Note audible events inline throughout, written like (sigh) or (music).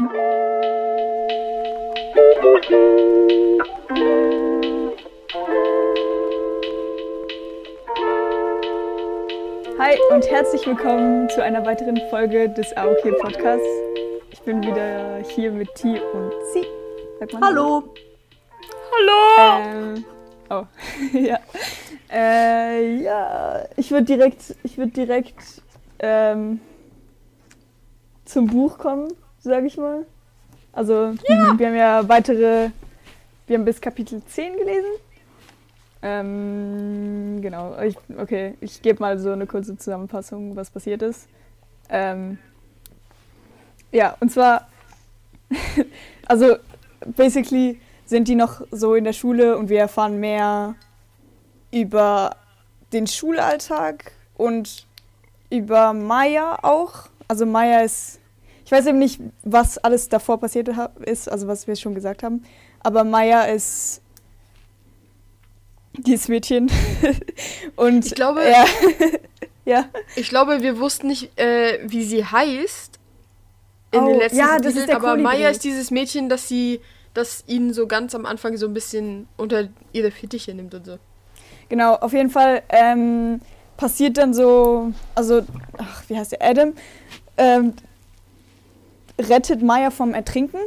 Hi und herzlich willkommen zu einer weiteren Folge des AOK Podcasts. Ich bin wieder hier mit T und man Hallo. Hallo. Ähm, oh, (laughs) ja. Äh, ja, ich würde direkt, ich würde direkt ähm, zum Buch kommen, sage ich mal. Also ja. wir haben ja weitere, wir haben bis Kapitel 10 gelesen. Ähm, genau, ich, okay, ich gebe mal so eine kurze Zusammenfassung, was passiert ist. Ähm, ja, und zwar, (laughs) also basically sind die noch so in der Schule und wir erfahren mehr über den Schulalltag und über Maya auch. Also Maya ist, ich weiß eben nicht, was alles davor passiert ist, also was wir schon gesagt haben, aber Maya ist dieses Mädchen. (laughs) und ich glaube, ja. (laughs) ja. Ich glaube, wir wussten nicht, äh, wie sie heißt in oh, den letzten ja, das ist der aber Maya ist dieses Mädchen, das sie, das ihn so ganz am Anfang so ein bisschen unter ihre Fittiche nimmt und so. Genau, auf jeden Fall ähm, passiert dann so, also, ach, wie heißt der, Adam, ähm, rettet Maya vom Ertrinken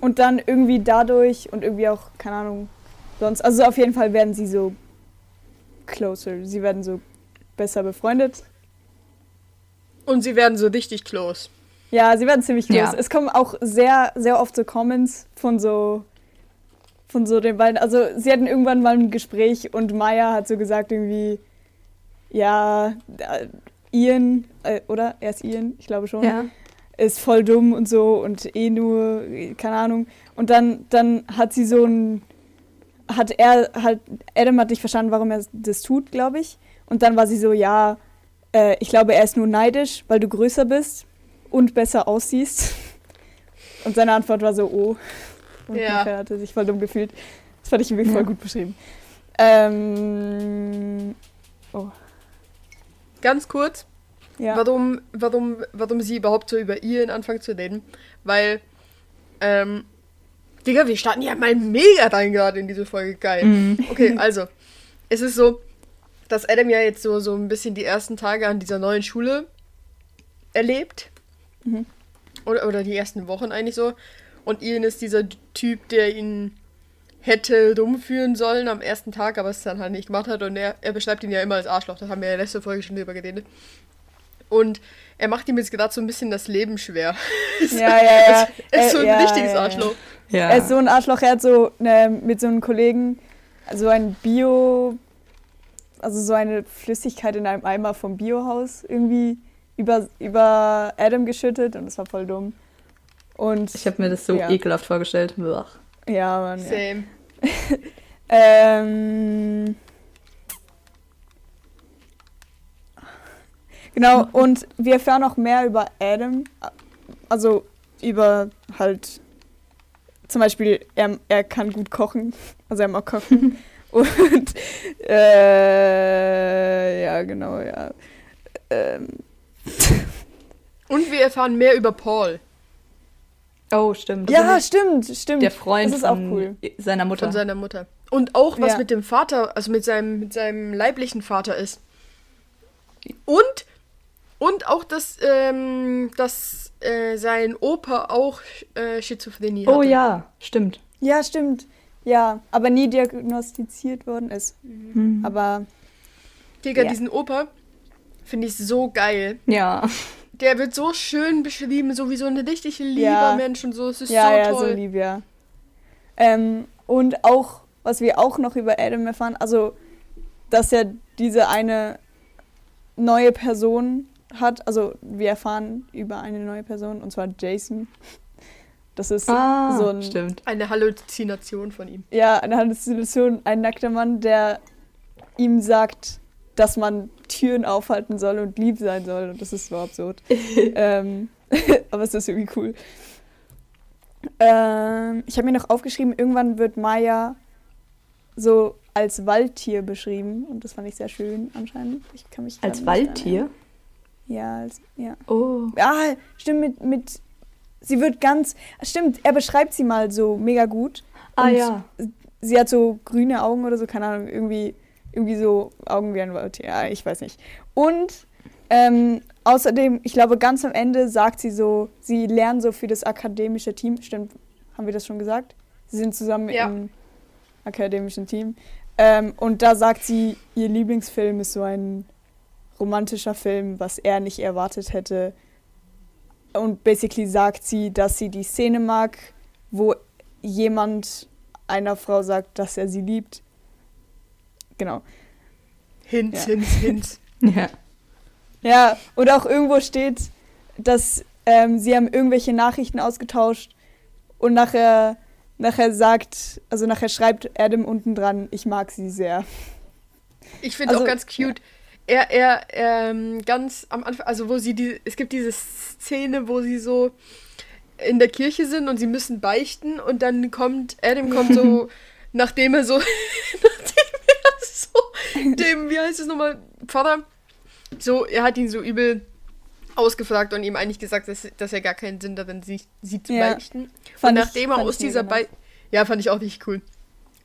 und dann irgendwie dadurch und irgendwie auch, keine Ahnung, sonst, also auf jeden Fall werden sie so closer, sie werden so besser befreundet. Und sie werden so richtig close. Ja, sie werden ziemlich close. Ja. Es kommen auch sehr, sehr oft so Comments von so von so den beiden. Also sie hatten irgendwann mal ein Gespräch und Maya hat so gesagt irgendwie, ja, äh, Ian, äh, oder? Er ist Ian, ich glaube schon. Ja. Ist voll dumm und so und eh nur, keine Ahnung. Und dann, dann hat sie so ein, hat er halt, Adam hat nicht verstanden, warum er das tut, glaube ich. Und dann war sie so, ja, äh, ich glaube, er ist nur neidisch, weil du größer bist und besser aussiehst. (laughs) Und seine Antwort war so, oh. Und ja. hat er sich voll dumm gefühlt. Das fand ich irgendwie ja. voll gut beschrieben. Ähm, oh. Ganz kurz, ja. warum, warum, warum sie überhaupt so über ihren Anfang zu reden. Weil, ähm, Digga, wir starten ja mal mega rein gerade in diese Folge. Geil. Mhm. Okay, (laughs) also, es ist so, dass Adam ja jetzt so, so ein bisschen die ersten Tage an dieser neuen Schule erlebt. Mhm. Oder, oder die ersten Wochen eigentlich so. Und Ian ist dieser Typ, der ihn hätte dumm führen sollen am ersten Tag, aber es dann halt nicht gemacht hat. Und er, er beschreibt ihn ja immer als Arschloch. Das haben wir ja letzte Folge schon drüber geredet. Und er macht ihm jetzt gerade so ein bisschen das Leben schwer. (laughs) Ja, ja, ja. Er ist so ein ja, richtiges Arschloch. Ja. Er ist so ein Arschloch. Er hat so ne, mit so einem Kollegen so ein Bio, also so eine Flüssigkeit in einem Eimer vom Biohaus irgendwie über, über Adam geschüttet und das war voll dumm. Und, ich habe mir das so ja. ekelhaft vorgestellt. Blech. Ja, Mann. Same. Ja. (laughs) ähm, genau, und wir erfahren noch mehr über Adam. Also über halt zum Beispiel, er, er kann gut kochen. Also er mag kochen. (laughs) und äh, ja, genau, ja. Ähm, und wir erfahren mehr über Paul. Oh, stimmt. Ja, stimmt, stimmt. Der Freund das ist auch cool. seiner Mutter. Von seiner Mutter. Und auch was ja. mit dem Vater, also mit seinem, mit seinem leiblichen Vater ist. Und, und auch, dass, ähm, dass äh, sein Opa auch äh, Schizophrenie hat. Oh ja, stimmt. Ja, stimmt. Ja, aber nie diagnostiziert worden ist. Mhm. Aber. Digga, ja. diesen Opa finde ich so geil. Ja. Der wird so schön beschrieben, so wie so ein richtig lieber ja. Mensch und so. Es ist ja, so ja, toll. so lieb, ja. Ähm, und auch, was wir auch noch über Adam erfahren, also, dass er diese eine neue Person hat. Also, wir erfahren über eine neue Person, und zwar Jason. Das ist ah, so ein, stimmt. eine Halluzination von ihm. Ja, eine Halluzination, ein nackter Mann, der ihm sagt, dass man Türen aufhalten soll und lieb sein soll. Und das ist so absurd. (laughs) ähm, (laughs) aber es ist irgendwie cool. Ähm, ich habe mir noch aufgeschrieben, irgendwann wird Maya so als Waldtier beschrieben. Und das fand ich sehr schön anscheinend. Ich kann mich als Waldtier? Ja, als, ja. Oh. Ja, stimmt, mit, mit sie wird ganz, stimmt, er beschreibt sie mal so mega gut. Ah ja. Sie hat so grüne Augen oder so, keine Ahnung, irgendwie, irgendwie so Augen wie ein Wald. Ja, ich weiß nicht. Und ähm, außerdem, ich glaube, ganz am Ende sagt sie so, sie lernen so für das akademische Team. Stimmt, haben wir das schon gesagt? Sie sind zusammen ja. im akademischen Team. Ähm, und da sagt sie, ihr Lieblingsfilm ist so ein romantischer Film, was er nicht erwartet hätte. Und basically sagt sie, dass sie die Szene mag, wo jemand einer Frau sagt, dass er sie liebt. Genau. Hint, ja. hint, hint. (laughs) ja. Ja, und auch irgendwo steht, dass ähm, sie haben irgendwelche Nachrichten ausgetauscht und nachher, nachher sagt, also nachher schreibt Adam unten dran, ich mag sie sehr. Ich finde also, auch ganz cute. Ja. Er, er, ähm, ganz am Anfang, also wo sie die, es gibt diese Szene, wo sie so in der Kirche sind und sie müssen beichten und dann kommt, Adam kommt so, (laughs) nachdem er so, (laughs) nachdem er so, dem, wie heißt es nochmal, Vater, so, er hat ihn so übel ausgefragt und ihm eigentlich gesagt, dass, dass er gar keinen Sinn darin sieht, sie zu ja. beichten. Fand und nachdem ich, er aus dieser Beichte. Ja, fand ich auch nicht cool.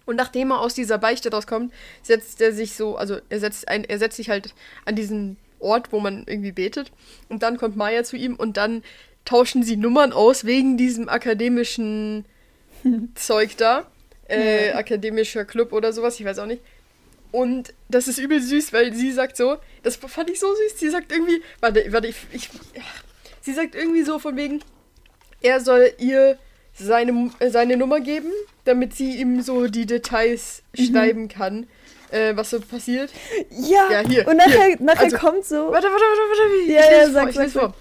Und nachdem er aus dieser Beichte rauskommt, setzt er sich so, also er setzt ein, er setzt sich halt an diesen Ort, wo man irgendwie betet. Und dann kommt Maya zu ihm und dann tauschen sie Nummern aus wegen diesem akademischen Zeug da. (laughs) Äh, akademischer Club oder sowas, ich weiß auch nicht. Und das ist übel süß, weil sie sagt so, das fand ich so süß, sie sagt irgendwie, warte, warte, ich, ich sie sagt irgendwie so von wegen, er soll ihr seine, seine Nummer geben, damit sie ihm so die Details mhm. schreiben kann, äh, was so passiert. Ja, ja hier, und nachher, hier. nachher also, kommt so. Warte, warte, warte, warte. Ja, ja, sag, sag, sag.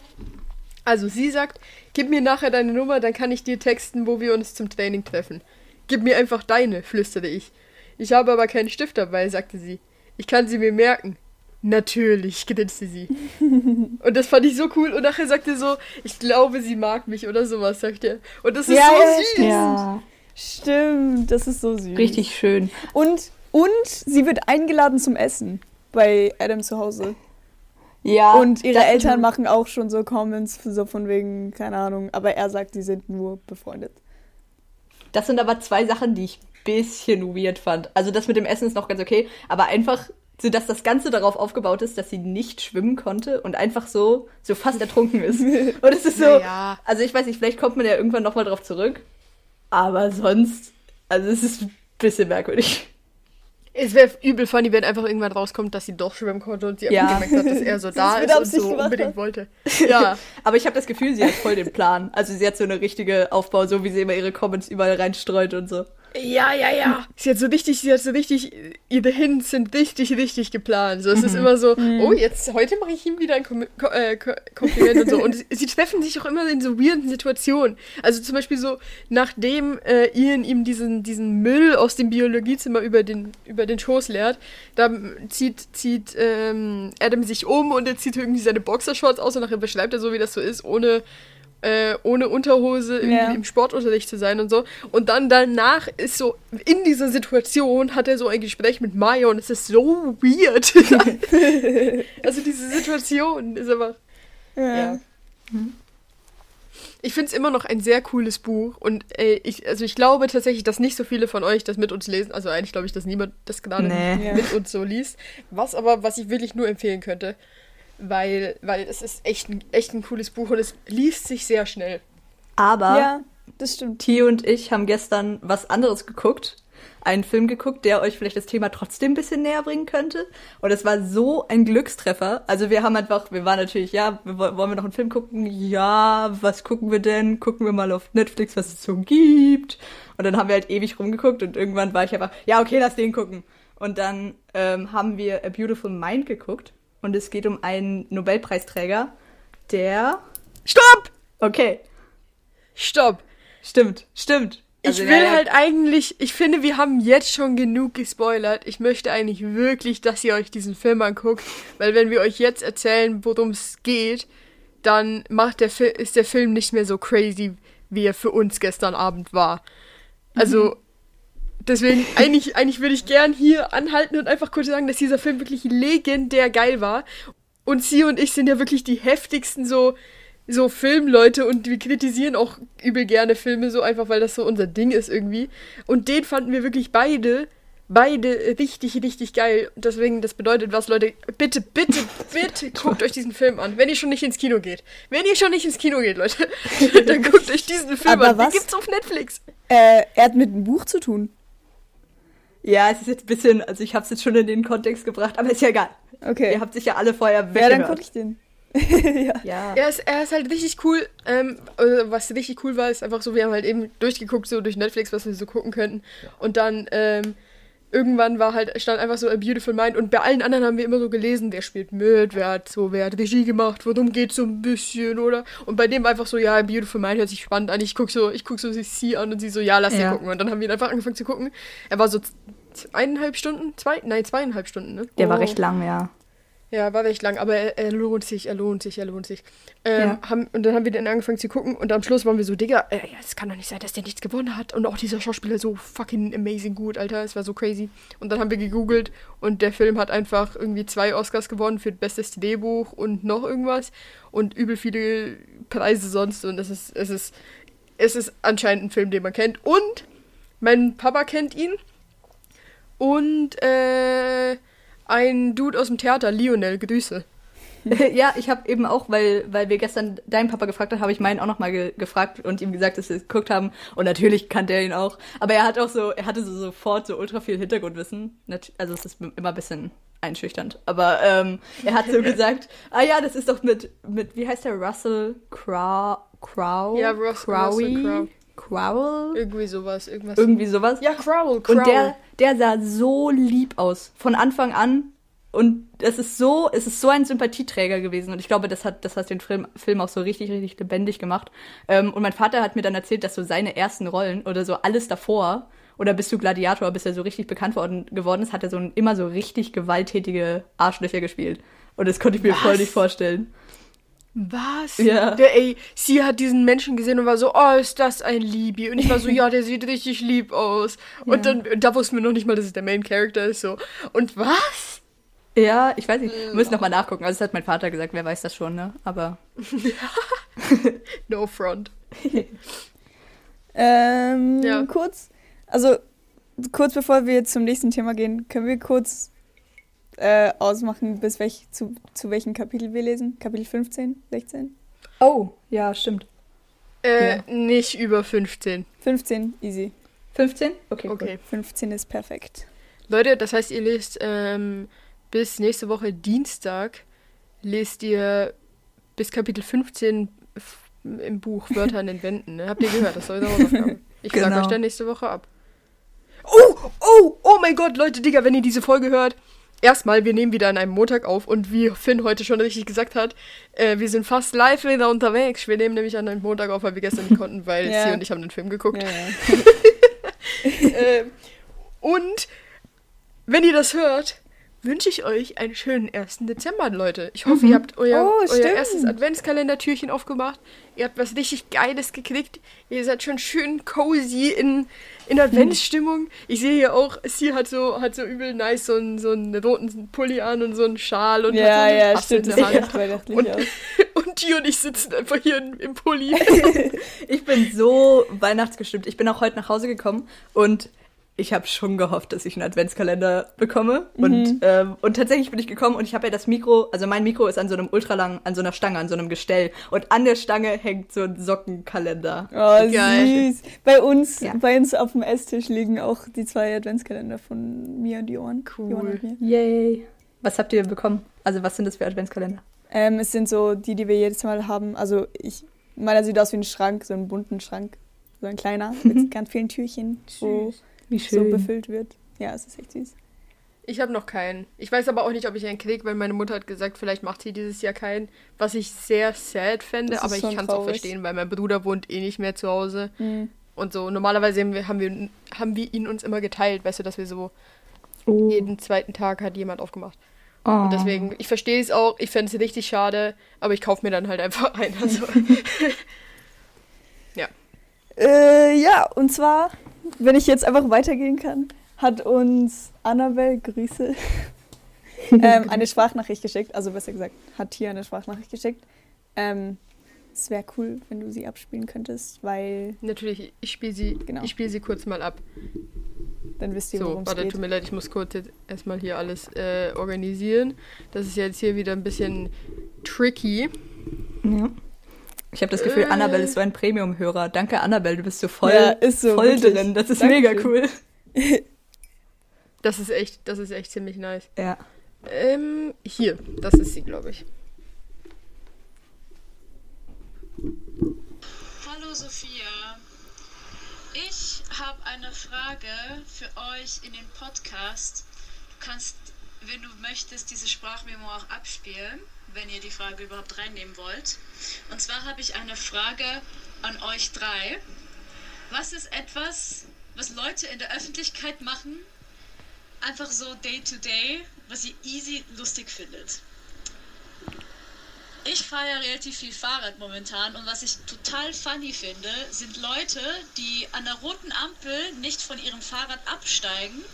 Also sie sagt, gib mir nachher deine Nummer, dann kann ich dir texten, wo wir uns zum Training treffen. Gib mir einfach deine, flüsterte ich. Ich habe aber keinen Stift dabei, sagte sie. Ich kann sie mir merken. Natürlich, grinste sie. und das fand ich so cool. Und nachher sagte so, ich glaube, sie mag mich oder sowas, sagt er. Und das ist ja, so süß. Ja, stimmt, das ist so süß. Richtig schön. Und, und sie wird eingeladen zum Essen bei Adam zu Hause. Ja. Und ihre Eltern machen auch schon so Comments, so von wegen, keine Ahnung, aber er sagt, die sind nur befreundet. Das sind aber zwei Sachen, die ich bisschen weird fand. Also das mit dem Essen ist noch ganz okay, aber einfach so, dass das Ganze darauf aufgebaut ist, dass sie nicht schwimmen konnte und einfach so, so fast ertrunken ist. (laughs) Und es ist so, naja. also ich weiß nicht, vielleicht kommt man ja irgendwann nochmal drauf zurück, aber sonst, also es ist ein bisschen merkwürdig. Es wäre übel funny, wenn einfach irgendwann rauskommt, dass sie doch schwimmen konnte und sie ja. einfach gemerkt hat, dass er so (laughs) da ist und so unbedingt hat. wollte. (laughs) Ja. Aber ich habe das Gefühl, sie hat voll den Plan. Also sie hat so eine richtige Aufbau, so wie sie immer ihre Comments überall reinstreut und so. Ja, ja, ja. Sie hat so richtig, sie hat so richtig, ihre Hints sind richtig, richtig geplant. So, es mhm. ist immer so, mhm. oh, jetzt, heute mache ich ihm wieder ein Kom äh, Kompliment und so. Und sie treffen sich auch immer in so weirden Situationen. Also zum Beispiel so, nachdem äh, Ian ihm diesen, diesen Müll aus dem Biologiezimmer über den, über den Schoß leert, da zieht, zieht ähm, Adam sich um und er zieht irgendwie seine Boxershorts aus und nachher beschreibt er so, wie das so ist, ohne äh, ohne Unterhose ja. im Sportunterricht zu sein und so. Und dann danach ist so, in dieser Situation hat er so ein Gespräch mit Maya und es ist so weird. (laughs) also diese Situation ist einfach. Ja. ja. Ich finde es immer noch ein sehr cooles Buch und äh, ich, also ich glaube tatsächlich, dass nicht so viele von euch das mit uns lesen. Also eigentlich glaube ich, dass niemand das gerade nee. mit uns so liest. Was aber, was ich wirklich nur empfehlen könnte, weil, weil es ist echt ein, echt ein cooles Buch und es liest sich sehr schnell. Aber ja, das stimmt. Tio und ich haben gestern was anderes geguckt. Einen Film geguckt, der euch vielleicht das Thema trotzdem ein bisschen näher bringen könnte. Und es war so ein Glückstreffer. Also wir haben einfach, wir waren natürlich, ja, wollen wir noch einen Film gucken? Ja, was gucken wir denn? Gucken wir mal auf Netflix, was es so gibt. Und dann haben wir halt ewig rumgeguckt und irgendwann war ich einfach, ja, okay, lass den gucken. Und dann ähm, haben wir A Beautiful Mind geguckt und es geht um einen Nobelpreisträger, der. Stopp! Okay. Stopp. Stimmt, stimmt. Also, ich will ja, halt eigentlich, ich finde, wir haben jetzt schon genug gespoilert. Ich möchte eigentlich wirklich, dass ihr euch diesen Film anguckt, weil wenn wir euch jetzt erzählen, worum es geht, dann macht der ist der Film nicht mehr so crazy, wie er für uns gestern Abend war. Also, mhm. Deswegen, eigentlich, eigentlich würde ich gern hier anhalten und einfach kurz sagen, dass dieser Film wirklich legendär geil war. Und sie und ich sind ja wirklich die heftigsten so so Filmleute und wir kritisieren auch übel gerne Filme, so einfach, weil das so unser Ding ist irgendwie. Und den fanden wir wirklich beide, beide richtig, richtig geil. Und deswegen, das bedeutet was, Leute, bitte, bitte, bitte (laughs) guckt euch diesen Film an. Wenn ihr schon nicht ins Kino geht. Wenn ihr schon nicht ins Kino geht, Leute, (laughs) dann guckt euch diesen Film Aber an. Was? Den gibt's auf Netflix. Äh, er hat mit einem Buch zu tun. Ja, es ist jetzt ein bisschen, also ich habe es jetzt schon in den Kontext gebracht, aber ist ja egal. Okay. Ihr habt sich ja alle vorher weggehört. Ja, dann guck ich den. (laughs) ja. ja. Er, ist, er ist halt richtig cool. Ähm, also was richtig cool war, ist einfach so, wir haben halt eben durchgeguckt, so durch Netflix, was wir so gucken könnten. Und dann ähm, irgendwann war halt, stand einfach so A Beautiful Mind und bei allen anderen haben wir immer so gelesen, wer spielt mit, wer hat so, wer hat Regie gemacht, worum geht so ein bisschen, oder? Und bei dem war einfach so, ja, A Beautiful Mind hört sich spannend an. Ich guck so, ich guck so sie an und sie so, ja, lass ja. gucken. Und dann haben wir ihn einfach angefangen zu gucken. Er war so eineinhalb Stunden, zwei, nein, zweieinhalb Stunden, ne? Der oh. war recht lang, ja. Ja, war recht lang, aber er, er, lohnt sich, er lohnt sich, er lohnt sich. Ähm, ja. haben, und dann haben wir dann angefangen zu gucken und am Schluss waren wir so, Digga, äh, es kann doch nicht sein, dass der nichts gewonnen hat. Und auch dieser Schauspieler so fucking amazing gut, Alter, es war so crazy. Und dann haben wir gegoogelt und der Film hat einfach irgendwie zwei Oscars gewonnen für bestes Drehbuch und noch irgendwas und übel viele Preise sonst und es ist, es ist, es ist anscheinend ein Film, den man kennt. Und mein Papa kennt ihn und, äh, ein Dude aus dem Theater, Lionel, Grüße. (laughs) ja, ich habe eben auch, weil, weil wir gestern deinen Papa gefragt haben, habe ich meinen auch nochmal ge gefragt und ihm gesagt, dass wir es geguckt haben. Und natürlich kannte er ihn auch. Aber er hat auch so, er hatte so sofort so ultra viel Hintergrundwissen. Also es ist immer ein bisschen einschüchternd. Aber ähm, er hat so (laughs) gesagt, ah ja, das ist doch mit, mit wie heißt der, Russell Crowe? Crow? Ja, Russ, Crowy? Russell Crowe. Crowell? Irgendwie sowas, irgendwas. Irgendwie sowas. Ja, Crowell, Crowell. Und der, der sah so lieb aus. Von Anfang an. Und es ist so, es ist so ein Sympathieträger gewesen. Und ich glaube, das hat, das hat den Film, Film auch so richtig, richtig lebendig gemacht. Ähm, und mein Vater hat mir dann erzählt, dass so seine ersten Rollen oder so alles davor, oder bis zu Gladiator, bis er so richtig bekannt worden, geworden ist, hat er so ein, immer so richtig gewalttätige Arschlöcher gespielt. Und das konnte ich mir Was? voll nicht vorstellen. Was? Ja. Der, ey, sie hat diesen Menschen gesehen und war so, oh, ist das ein Liebie? Und ich war so, (laughs) ja, der sieht richtig lieb aus. Und ja. dann, da wussten wir noch nicht mal, dass es der Main Character ist, so. Und was? Ja, ich weiß nicht. Wir müssen nochmal nachgucken. Also, das hat mein Vater gesagt, wer weiß das schon, ne? Aber. (laughs) no front. (laughs) ähm, ja. kurz, also, kurz bevor wir zum nächsten Thema gehen, können wir kurz äh, ausmachen, bis welch, zu, zu welchem Kapitel wir lesen. Kapitel 15, 16? Oh, ja, stimmt. Äh, ja. nicht über 15. 15, easy. 15? Okay, okay. Cool. 15 ist perfekt. Leute, das heißt, ihr lest ähm, bis nächste Woche Dienstag, lest ihr bis Kapitel 15 im Buch Wörter an den Wänden. Ne? Habt ihr gehört? Das soll eure Hausaufgabe. Ich genau. sag euch dann nächste Woche ab. Oh, oh, oh mein Gott, Leute, Digga, wenn ihr diese Folge hört, erstmal, wir nehmen wieder an einem Montag auf und wie Finn heute schon richtig gesagt hat, äh, wir sind fast live wieder unterwegs. Wir nehmen nämlich an einem Montag auf, weil wir gestern nicht konnten, weil (laughs) ja. sie und ich haben den Film geguckt. Ja, ja. (laughs) äh, und wenn ihr das hört, wünsche ich euch einen schönen 1. Dezember, Leute. Ich hoffe, mhm. ihr habt euer, oh, euer erstes Adventskalendertürchen aufgemacht. Ihr habt was richtig Geiles gekriegt. Ihr seid schon schön cozy in, in Adventsstimmung. Ich sehe hier auch, sie hat so, hat so übel nice so einen, so einen roten Pulli an und so einen Schal und ja, so ja, stimmt, das sieht weihnachtlich und, aus. (laughs) und die und ich sitzen einfach hier im Pulli. (laughs) ich bin so weihnachtsgestimmt. Ich bin auch heute nach Hause gekommen und ich habe schon gehofft, dass ich einen Adventskalender bekomme. Mhm. Und, ähm, und tatsächlich bin ich gekommen und ich habe ja das Mikro, also mein Mikro ist an so einem ultralang, an so einer Stange, an so einem Gestell. Und an der Stange hängt so ein Sockenkalender. Oh, Geil. süß. Bei uns, ja. bei uns auf dem Esstisch liegen auch die zwei Adventskalender von mir und Johann. Cool. Johann und mir. Yay. Was habt ihr bekommen? Also was sind das für Adventskalender? Ähm, es sind so die, die wir jedes Mal haben. Also ich, meiner sieht aus wie ein Schrank, so einen bunten Schrank. So ein kleiner, (laughs) mit ganz vielen Türchen. Süß. Wo wie schön. so befüllt wird. Ja, es ist echt süß. Ich habe noch keinen. Ich weiß aber auch nicht, ob ich einen kriege, weil meine Mutter hat gesagt, vielleicht macht sie dieses Jahr keinen. Was ich sehr sad fände, aber ich kann es auch verstehen, weil mein Bruder wohnt eh nicht mehr zu Hause. Mhm. Und so, normalerweise haben wir, haben, wir, haben wir ihn uns immer geteilt, weißt du, dass wir so oh. jeden zweiten Tag hat jemand aufgemacht. Oh. Und deswegen, ich verstehe es auch, ich fände es richtig schade, aber ich kaufe mir dann halt einfach (laughs) einen. Also. (laughs) ja. Äh, ja, und zwar wenn ich jetzt einfach weitergehen kann, hat uns Annabelle Grüße (laughs) ähm, eine Sprachnachricht geschickt. Also besser gesagt, hat hier eine Sprachnachricht geschickt. Ähm, es wäre cool, wenn du sie abspielen könntest, weil. Natürlich, ich spiele sie, genau. ich sie kurz mal ab. Dann wisst ihr, worum es geht. Warte, tut mir leid, ich muss kurz jetzt erstmal hier alles äh, organisieren. Das ist jetzt hier wieder ein bisschen tricky. Ja. Ich habe das Gefühl, äh. Annabelle ist so ein Premium-Hörer. Danke, Annabelle, du bist so voll, ja, so, voll drin. Das ist Dankeschön. mega cool. Das ist echt, das ist echt ziemlich nice. Ja. Ähm, hier, das ist sie, glaube ich. Hallo Sophia. Ich habe eine Frage für euch in den Podcast. Du kannst, wenn du möchtest, diese Sprachmemo auch abspielen, wenn ihr die Frage überhaupt reinnehmen wollt. Und zwar habe ich eine Frage an euch drei. Was ist etwas, was Leute in der Öffentlichkeit machen, einfach so day to day, was ihr easy lustig findet? Ich fahre ja relativ viel Fahrrad momentan und was ich total funny finde, sind Leute, die an der roten Ampel nicht von ihrem Fahrrad absteigen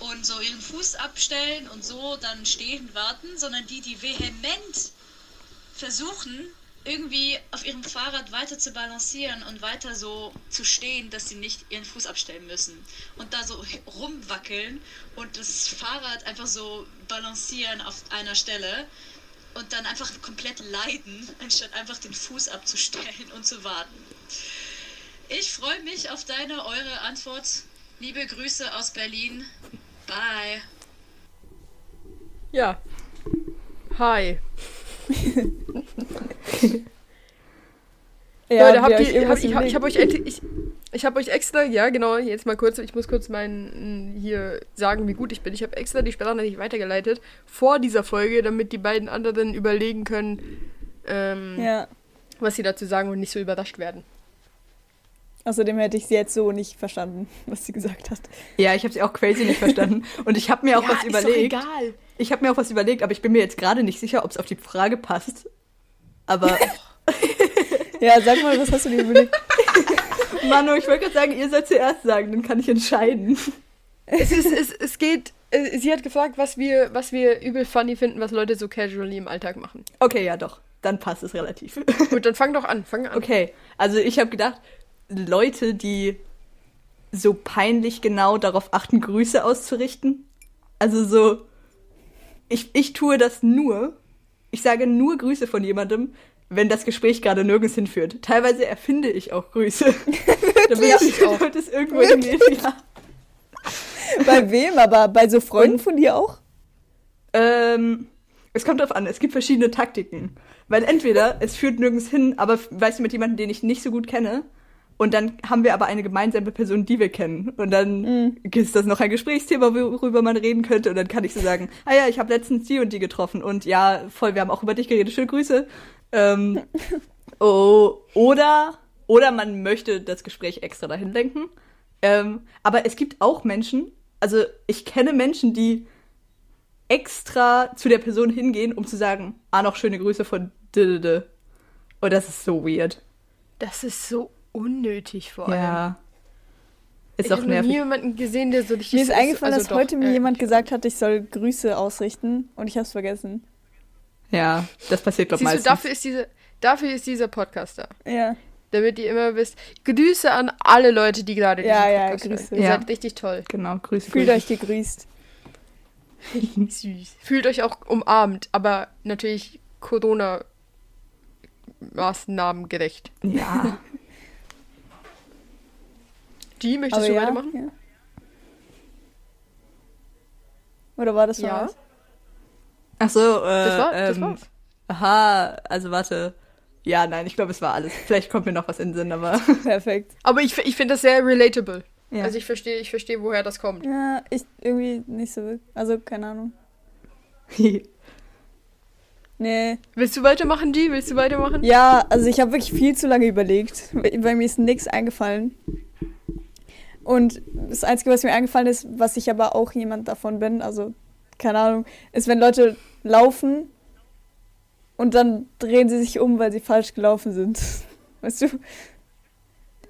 und so ihren Fuß abstellen und so dann stehen warten, sondern die, die vehement versuchen, irgendwie auf ihrem Fahrrad weiter zu balancieren und weiter so zu stehen, dass sie nicht ihren Fuß abstellen müssen. Und da so rumwackeln und das Fahrrad einfach so balancieren auf einer Stelle und dann einfach komplett leiden, anstatt einfach den Fuß abzustellen und zu warten. Ich freue mich auf deine, eure Antwort. Liebe Grüße aus Berlin. Bye. Ja. Hi. (laughs) ja, Leute, habt ihr, hab, ich, hab, ich habe euch, ich, ich habe euch extra, ja genau, jetzt mal kurz, ich muss kurz meinen hier sagen, wie gut ich bin. Ich habe extra die Sprachnachricht weitergeleitet vor dieser Folge, damit die beiden anderen überlegen können, ähm, ja. was sie dazu sagen und nicht so überrascht werden. Außerdem hätte ich sie jetzt so nicht verstanden, (laughs) was sie gesagt hat. Ja, ich habe sie auch crazy nicht verstanden. Und ich habe mir auch ja, was überlegt. Ist doch egal. Ich habe mir auch was überlegt, aber ich bin mir jetzt gerade nicht sicher, ob es auf die Frage passt. Aber. (laughs) (laughs) ja, sag mal, was hast du dir überlegt? Manu, ich wollte gerade sagen, ihr sollt zuerst sagen, dann kann ich entscheiden. Es, ist, es, es geht. Äh, sie hat gefragt, was wir, was wir übel funny finden, was Leute so casually im Alltag machen. Okay, ja doch. Dann passt es relativ. Gut, dann fang doch an. Fang an. Okay, also ich habe gedacht, Leute, die so peinlich genau darauf achten, Grüße auszurichten. Also so, ich, ich tue das nur, ich sage nur Grüße von jemandem, wenn das Gespräch gerade nirgends hinführt. Teilweise erfinde ich auch Grüße. (laughs) damit ich auch. es irgendwo hingeht. Ja. Bei wem? Aber bei so Freunden Und, von dir auch? Ähm, es kommt drauf an. Es gibt verschiedene Taktiken. Weil entweder es führt nirgends hin, aber weißt du, mit jemandem, den ich nicht so gut kenne, und dann haben wir aber eine gemeinsame Person, die wir kennen. Und dann mm. ist das noch ein Gesprächsthema, worüber man reden könnte. Und dann kann ich so sagen, ah ja, ich habe letztens die und die getroffen. Und ja, voll, wir haben auch über dich geredet. Schöne Grüße. Ähm, (laughs) oh, oder, oder man möchte das Gespräch extra dahin lenken. Ähm, aber es gibt auch Menschen, also ich kenne Menschen, die extra zu der Person hingehen, um zu sagen, ah, noch schöne Grüße von d. Und das ist so weird. Das ist so unnötig vor allem. Ja. Ist ich habe noch nie jemanden gesehen, der so richtig. Mir ist eingefallen, also dass doch, heute mir äh, jemand gesagt hat, ich soll Grüße ausrichten und ich habe es vergessen. Ja, das passiert, glaube ich, meistens. Du, dafür ist, diese, dafür ist dieser Podcast da. Ja. Damit ihr immer wisst. Grüße an alle Leute, die gerade ja, diesen Podcast ja, Grüße. Ihr ja. seid richtig toll. Genau, Grüße. Fühlt euch gegrüßt. (laughs) Süß. Fühlt euch auch umarmt, aber natürlich Corona-Maßnahmen gerecht. Ja. (laughs) Die, möchtest aber du ja, weitermachen? Ja. Oder war das schon ja. was? Ach so, äh, das, war, das ähm, war's. Aha, also warte. Ja, nein, ich glaube, es war alles. Vielleicht kommt mir noch was in den Sinn, aber. (laughs) Perfekt. Aber ich, ich finde das sehr relatable. Ja. Also ich verstehe, ich verstehe, woher das kommt. Ja, ich irgendwie nicht so wirklich. Also, keine Ahnung. (laughs) nee. Willst du weitermachen, G? Willst du weitermachen? Ja, also ich habe wirklich viel zu lange überlegt. Bei mir ist nichts eingefallen. Und das Einzige, was mir eingefallen ist, was ich aber auch jemand davon bin, also keine Ahnung, ist, wenn Leute laufen und dann drehen sie sich um, weil sie falsch gelaufen sind. (laughs) Weißt du?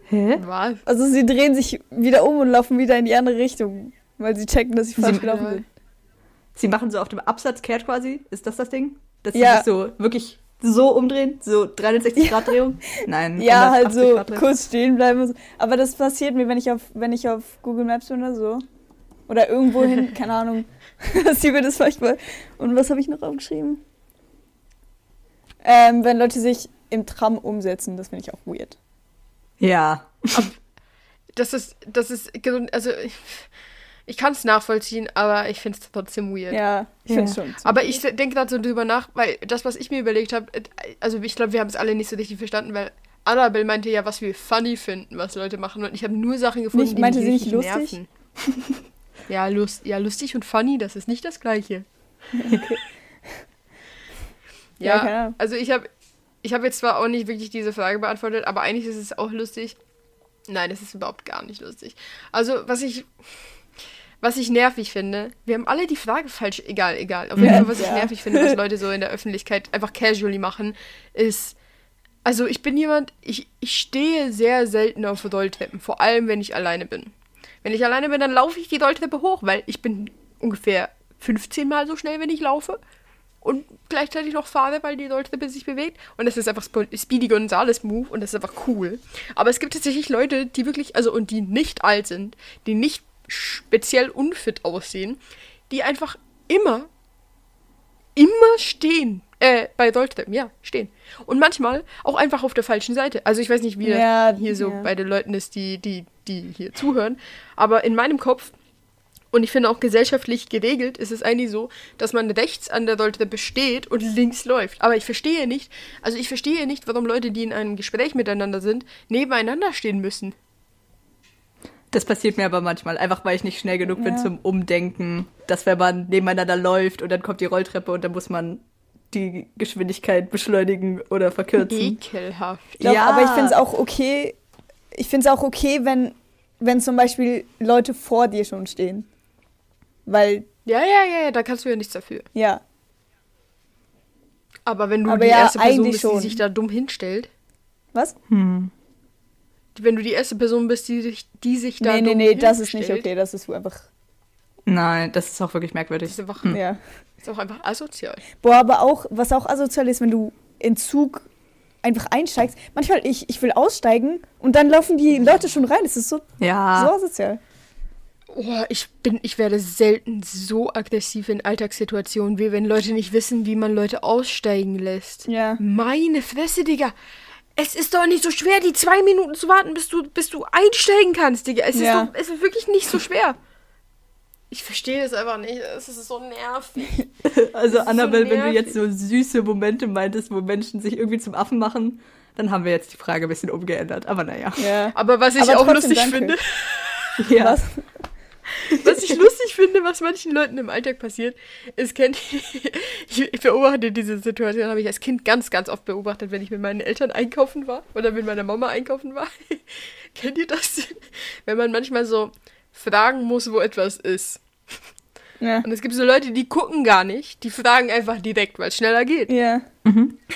Hä? Was? Also sie drehen sich wieder um und laufen wieder in die andere Richtung, weil sie checken, dass sie falsch sie, gelaufen sind. Sie machen so auf dem Absatz kehrt quasi, ist das das Ding? Dass sie ja. sich so wirklich so umdrehen? So 360 Grad Drehung? Nein. ja, halt so kurz stehen bleiben. Aber das passiert mir, wenn ich auf, wenn ich auf Google Maps bin oder so. Oder irgendwo hin, (laughs) keine Ahnung. (laughs) Sie wird das vielleicht mal. Und was habe ich noch aufgeschrieben? Ähm, wenn Leute sich im Tram umsetzen, das finde ich auch weird. Ja. das ist, das ist, also ich, kann es nachvollziehen, aber ich finde es trotzdem weird. Ja, ich finde es ja. schon. Aber ich denke gerade so drüber nach, weil das, was ich mir überlegt habe, äh, also ich glaube, wir haben es alle nicht so richtig verstanden, weil Annabelle meinte ja, was wir funny finden, was Leute machen. Und ich habe nur Sachen gefunden, nicht, die meinte sie nicht lustig? nerven. (laughs) ja, lust, ja, lustig und funny, das ist nicht das Gleiche. (laughs) Okay. ja, ja also ich habe ich habe jetzt zwar auch nicht wirklich diese Frage beantwortet, aber eigentlich ist es auch lustig. Nein, es ist überhaupt gar nicht lustig. Also, was ich was ich nervig finde, wir haben alle die Frage falsch, egal, egal. Auf jeden Fall, was ich nervig finde, was Leute so in der Öffentlichkeit einfach casually machen, ist, also ich bin jemand, ich, ich stehe sehr selten auf Rolltreppen, vor allem wenn ich alleine bin. Wenn ich alleine bin, dann laufe ich die Rolltreppe hoch, weil ich bin ungefähr 15 Mal so schnell, wenn ich laufe und gleichzeitig noch fahre, weil die Rolltreppe sich bewegt. Und das ist einfach Speedy Gonzales Move und das ist einfach cool. Aber es gibt tatsächlich Leute, die wirklich, also und die nicht alt sind, die nicht speziell unfit aussehen, die einfach immer, immer stehen. Äh, bei Rolltreppen, ja, stehen. Und manchmal auch einfach auf der falschen Seite. Also ich weiß nicht, wie ja, hier so ja. bei den Leuten ist, die, die, die hier zuhören. Aber in meinem Kopf und ich finde auch gesellschaftlich geregelt ist es eigentlich so, dass man rechts an der Rolltreppe steht und links läuft. Aber ich verstehe nicht, also ich verstehe nicht, warum Leute, die in einem Gespräch miteinander sind, nebeneinander stehen müssen. Das passiert mir aber manchmal, einfach weil ich nicht schnell genug ja. bin zum Umdenken, dass wenn man nebeneinander läuft und dann kommt die Rolltreppe und dann muss man die Geschwindigkeit beschleunigen oder verkürzen. Ekelhaft. Glaub, ja, aber ich finde es auch okay. Ich finde es auch okay, wenn, wenn zum Beispiel Leute vor dir schon stehen. Weil. Ja, ja, ja, ja, da kannst du ja nichts dafür. Ja. Aber wenn du aber die ja, erste Person bist, schon. die sich da dumm hinstellt. Was? Hm wenn du die erste Person bist, die sich, die sich da. Nee, nee, nee, das ist nicht okay. Das ist einfach. Nein, das ist auch wirklich merkwürdig. Das ist einfach, hm. ja. ist auch einfach asozial. Boah, aber auch, was auch asozial ist, wenn du in Zug einfach einsteigst. Manchmal, ich, ich will aussteigen und dann laufen die Leute schon rein. Das ist so, ja. so asozial. Oh, ich bin, ich werde selten so aggressiv in Alltagssituationen, wie wenn Leute nicht wissen, wie man Leute aussteigen lässt. Ja. Meine Fresse, Digga. Es ist doch nicht so schwer, die zwei Minuten zu warten, bis du, bis du einsteigen kannst, Digga. Es, ja. ist doch, es ist wirklich nicht so schwer. Ich verstehe es einfach nicht. Es ist so nervig. (laughs) Also, Annabelle, so wenn du jetzt so süße Momente meintest, wo Menschen sich irgendwie zum Affen machen, dann haben wir jetzt die Frage ein bisschen umgeändert. Aber naja. Ja. Aber was ich Aber auch lustig danke. finde. ja. (laughs) Was? Was ich lustig finde, was manchen Leuten im Alltag passiert, ist, kennt ich, (laughs) ich beobachte diese Situation, habe ich als Kind ganz, ganz oft beobachtet, wenn ich mit meinen Eltern einkaufen war oder mit meiner Mama einkaufen war. (laughs) kennt ihr das? Wenn man manchmal so fragen muss, wo etwas ist. Ja. Und es gibt so Leute, die gucken gar nicht, die fragen einfach direkt, weil es schneller geht. Ja. Mhm. (laughs)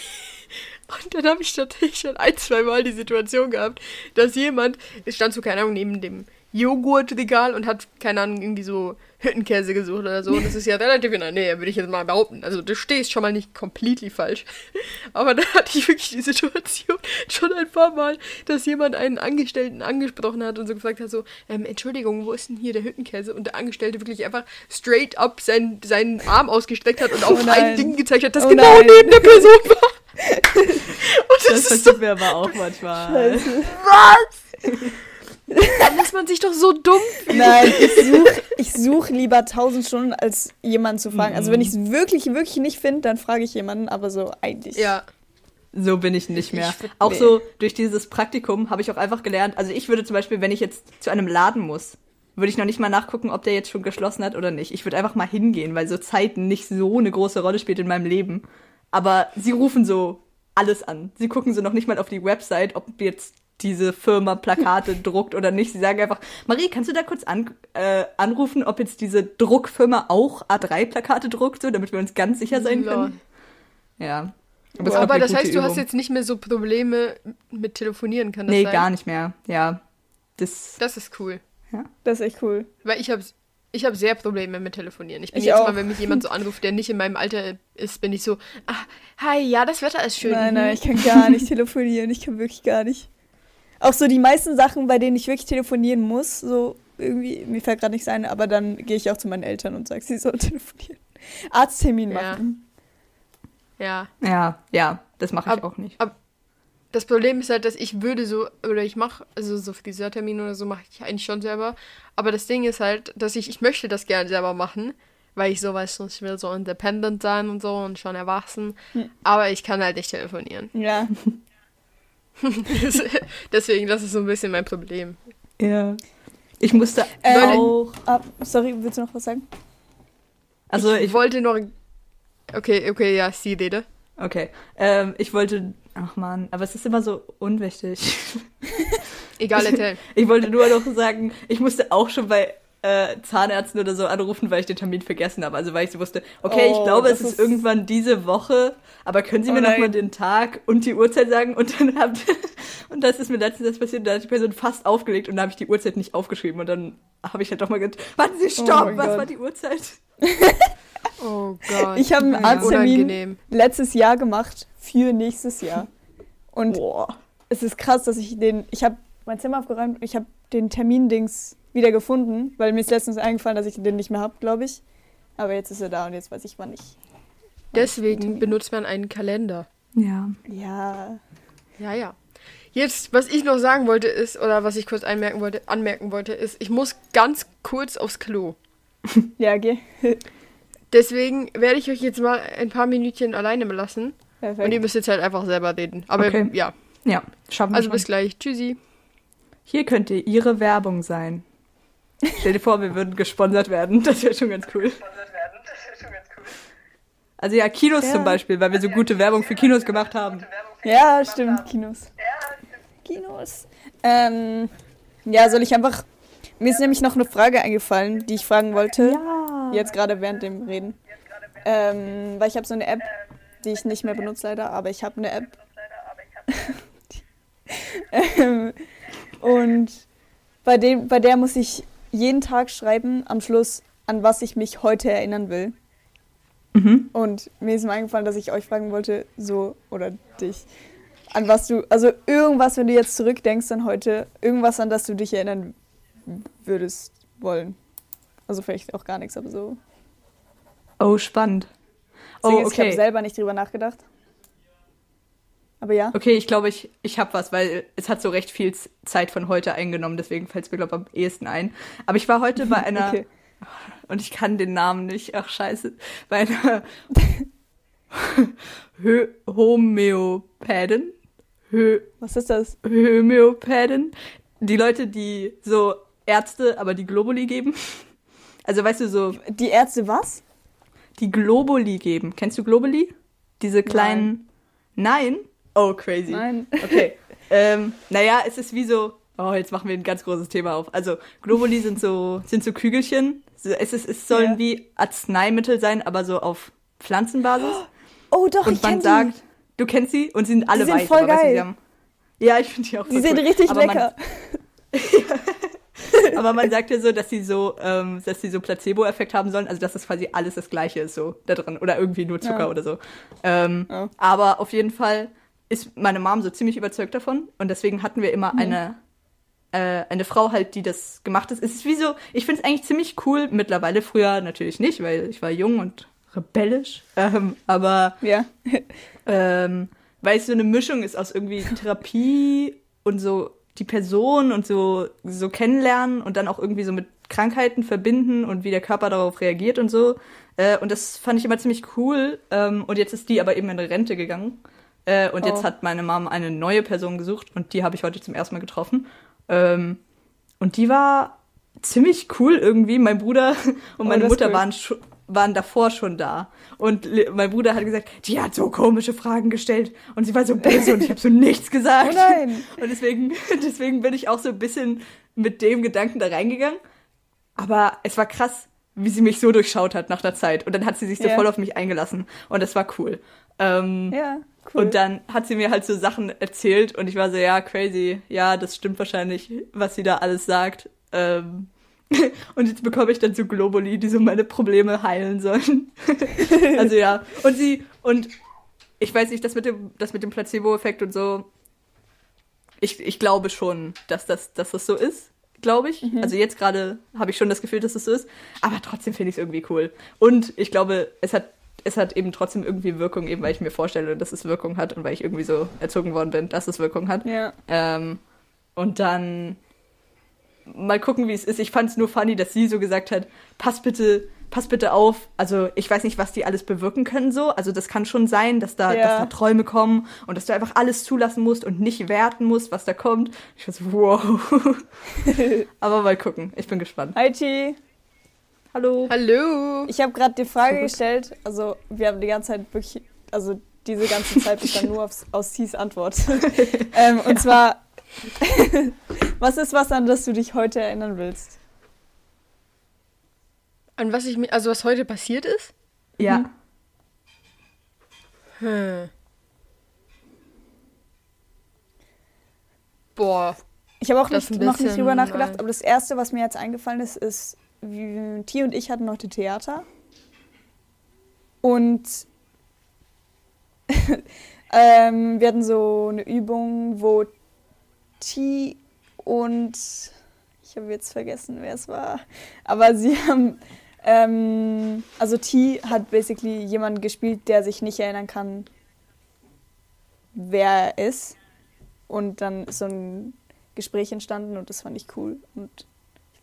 Und dann habe ich tatsächlich schon ein, zwei Mal die Situation gehabt, dass jemand, es stand so, keine Ahnung, neben dem Joghurtregal und hat, keine Ahnung, irgendwie so Hüttenkäse gesucht oder so. Und das ist ja relativ in der Nähe, würde ich jetzt mal behaupten. Also du stehst schon mal nicht completely falsch. (laughs) Aber da hatte ich wirklich die Situation (laughs) schon ein paar Mal, dass jemand einen Angestellten angesprochen hat und so gefragt hat, so, ähm, Entschuldigung, wo ist denn hier der Hüttenkäse? Und der Angestellte wirklich einfach straight up sein, seinen Arm ausgestreckt hat und auf oh ein Ding gezeigt hat, das oh genau nein. neben der Person (laughs) war. und das, das passiert mir aber auch manchmal. Scheiße. Was? Dann muss man sich doch so dumm fühlen. Nein, ich suche ich such lieber tausend Stunden, als jemanden zu fragen. Also wenn ich es wirklich, wirklich nicht finde, dann frage ich jemanden, aber so eigentlich. Ja. So bin ich nicht mehr. Ich auch nee. so durch dieses Praktikum habe ich auch einfach gelernt. Also ich würde zum Beispiel, wenn ich jetzt zu einem Laden muss, würde ich noch nicht mal nachgucken, ob der jetzt schon geschlossen hat oder nicht. Ich würde einfach mal hingehen, weil so Zeiten nicht so eine große Rolle spielt in meinem Leben. Aber sie rufen so alles an. Sie gucken so noch nicht mal auf die Website, ob jetzt diese Firma Plakate (laughs) druckt oder nicht. Sie sagen einfach, Marie, kannst du da kurz an, äh, anrufen, ob jetzt diese Druckfirma auch A3-Plakate druckt, so, damit wir uns ganz sicher sein können? Ja. Aber, wow. Aber das heißt, Übung. du hast jetzt nicht mehr so Probleme mit Telefonieren, kann das nee, sein? Nee, gar nicht mehr. Ja. Das, das ist cool. Ja. Das ist echt cool. Weil ich habe ich habe sehr Probleme mit Telefonieren. Ich bin ich jetzt auch. mal, wenn mich jemand so anruft, der nicht in meinem Alter ist, bin ich so, ah, hi, ja, das Wetter ist schön. Nein, nein, ich kann gar nicht telefonieren. Ich kann wirklich gar nicht. Auch so die meisten Sachen, bei denen ich wirklich telefonieren muss, so irgendwie, mir fällt gerade nichts ein, aber dann gehe ich auch zu meinen Eltern und sage, sie sollen (laughs) telefonieren. Arzttermin machen. Ja. Ja, ja, das mache ich ab, auch nicht. Ab, das Problem ist halt, dass ich würde so, oder ich mache, also so Friseurtermin oder so mache ich eigentlich schon selber. Aber das Ding ist halt, dass ich, ich möchte das gerne selber machen, weil ich so weiß, ich will so independent sein und so und schon erwachsen. Hm. Aber ich kann halt nicht telefonieren. Ja. (laughs) Deswegen, das ist so ein bisschen mein Problem. Ja. Ich musste äh, auch. Ah, sorry, willst du noch was sagen? Also ich, ich wollte noch. Okay, okay, ja, sie rede. Okay. Ähm, ich wollte Ach man, aber es ist immer so unwichtig. Egal, (laughs) erzähl. Ich wollte nur noch sagen, ich musste auch schon bei äh, Zahnärzten oder so anrufen, weil ich den Termin vergessen habe. Also weil ich so wusste, okay, oh, ich glaube, es ist, ist, irgendwann diese Woche, aber können Sie oh mir nochmal den Tag und die Uhrzeit sagen? Und dann (laughs) habt und das ist mir letztens das passiert, da hat die Person fast aufgelegt und da habe ich die Uhrzeit nicht aufgeschrieben und dann habe ich halt doch mal gedacht, warten Sie, stopp, oh was Gott. war die Uhrzeit? (laughs) Oh Gott. Ich habe einen Arzttermin letztes Jahr gemacht für nächstes Jahr. Und Boah. es ist krass, dass ich den, ich habe mein Zimmer aufgeräumt und ich habe den Termindings wieder gefunden, weil mir ist letztens eingefallen, dass ich den nicht mehr habe, glaube ich. Aber jetzt ist er da und jetzt weiß ich, wann ich. Deswegen benutzt man einen Kalender. Ja. Ja. Ja, ja. Jetzt, was ich noch sagen wollte, ist, oder was ich kurz anmerken wollte, anmerken wollte, ist, ich muss ganz kurz aufs Klo. (laughs) ja, geh. Deswegen werde ich euch jetzt mal ein paar Minütchen alleine belassen. Perfekt. Und ihr müsst jetzt halt einfach selber reden. Aber okay. ja. Ja, schaffen wir Also schon. bis gleich. Tschüssi. Hier könnte Ihre Werbung sein. Stell dir vor, wir würden gesponsert werden. Das wäre schon ganz cool. Also ja, Kinos ja. zum Beispiel, weil wir so gute Werbung für Kinos gemacht haben. Ja, stimmt, Kinos. Kinos. Ähm, ja, soll ich einfach. Mir ist nämlich noch eine Frage eingefallen, die ich fragen wollte. Ja. Jetzt gerade während dem Reden. Ähm, weil ich habe so eine App, die ich nicht mehr benutze leider, aber ich habe eine App. (laughs) ähm, und bei, dem, bei der muss ich jeden Tag schreiben am Schluss, an was ich mich heute erinnern will. Mhm. Und mir ist mir eingefallen, dass ich euch fragen wollte, so, oder dich, an was du, also irgendwas, wenn du jetzt zurückdenkst an heute, irgendwas, an das du dich erinnern würdest wollen. Also vielleicht auch gar nichts, aber so. Oh, spannend. Oh, okay. Ich habe selber nicht drüber nachgedacht. Aber ja. Okay, ich glaube, ich, ich habe was, weil es hat so recht viel Zeit von heute eingenommen, deswegen fällt es mir, glaube ich, am ehesten ein. Aber ich war heute bei (laughs) einer. okay. Und ich kann den Namen nicht, ach scheiße. Bei einer (laughs) Homöopädin. Hö was ist das? Homöopädin. Die Leute, die so Ärzte, aber die Globuli geben. Also weißt du so. Die Ärzte was? Die Globuli geben. Kennst du Globuli? Diese kleinen. Nein? Nein? Oh, crazy. Nein. Okay. (laughs) ähm, naja, es ist wie so. Oh, jetzt machen wir ein ganz großes Thema auf. Also, Globuli sind so, sind so Kügelchen. Es, ist, es sollen ja. wie Arzneimittel sein, aber so auf Pflanzenbasis. Oh, doch, und ich kenn sagt, die. du kennst sie und sie sind alle die sind weiß. Voll geil. Weißt du, ja, ich finde die auch Die sind cool. richtig aber lecker. Man, (laughs) aber man sagt ja so, dass sie so, ähm, dass sie so Placebo-Effekt haben sollen, also dass das quasi alles das Gleiche ist so da drin oder irgendwie nur Zucker ja. oder so. Ähm, ja. Aber auf jeden Fall ist meine Mom so ziemlich überzeugt davon und deswegen hatten wir immer mhm. eine äh, eine Frau halt, die das gemacht hat. Es ist wie so, ich finde es eigentlich ziemlich cool mittlerweile. Früher natürlich nicht, weil ich war jung und rebellisch. Ähm, aber ja. (laughs) ähm, weil es so eine Mischung ist aus irgendwie Therapie und so die Person und so, so kennenlernen und dann auch irgendwie so mit Krankheiten verbinden und wie der Körper darauf reagiert und so. Äh, und das fand ich immer ziemlich cool. Ähm, und jetzt ist die aber eben in Rente gegangen. Äh, und oh. jetzt hat meine Mom eine neue Person gesucht und die habe ich heute zum ersten Mal getroffen. Ähm, und die war ziemlich cool irgendwie. Mein Bruder (laughs) und meine oh, Mutter cool. waren, waren davor schon da. Und mein Bruder hat gesagt, die hat so komische Fragen gestellt und sie war so böse und ich habe so (laughs) nichts gesagt. Oh nein. (laughs) Und deswegen, deswegen bin ich auch so ein bisschen mit dem Gedanken da reingegangen. Aber es war krass, wie sie mich so durchschaut hat nach der Zeit. Und dann hat sie sich so ja. voll auf mich eingelassen. Und das war cool. Ähm, ja, cool. Und dann hat sie mir halt so Sachen erzählt und ich war so, ja, crazy. Ja, das stimmt wahrscheinlich, was sie da alles sagt. Ähm, (laughs) und jetzt bekomme ich dann so Globuli, die so meine Probleme heilen sollen. (laughs) also ja. Und sie, und ich weiß nicht, das mit dem, das mit dem Placebo-Effekt und so. Ich, ich glaube schon, dass das, dass das so ist, glaube ich. Mhm. Also jetzt gerade habe ich schon das Gefühl, dass das so ist. Aber trotzdem finde ich es irgendwie cool. Und ich glaube, es hat, es hat eben trotzdem irgendwie Wirkung, eben weil ich mir vorstelle, dass es Wirkung hat und weil ich irgendwie so erzogen worden bin, dass es Wirkung hat. Ja. Ähm, und dann mal gucken, wie es ist. Ich fand es nur funny, dass sie so gesagt hat, pass bitte, pass bitte auf. Also ich weiß nicht, was die alles bewirken können so. Also das kann schon sein, dass da, ja. dass da Träume kommen und dass du einfach alles zulassen musst und nicht werten musst, was da kommt. Ich war so, wow. (laughs) Aber mal gucken. Ich bin gespannt. Chi. Hallo. Hallo. Ich habe gerade die Frage gestellt. Also wir haben die ganze Zeit wirklich, also diese ganze (laughs) Zeit bestand nur aufs, aus Tis Antwort. (laughs) ähm, und ja. zwar (laughs) was ist was, an das du dich heute erinnern willst? An was ich mir, also was heute passiert ist? Ja. Mhm. Hm. Boah. Ich habe auch nicht, noch nicht drüber nachgedacht, aber das Erste, was mir jetzt eingefallen ist, ist, T und ich hatten heute Theater. Und (laughs) ähm, wir hatten so eine Übung, wo T und ich habe jetzt vergessen, wer es war, aber sie (laughs) haben, ähm, also T hat basically jemanden gespielt, der sich nicht erinnern kann, wer er ist. Und dann ist so ein Gespräch entstanden und das fand ich cool. Und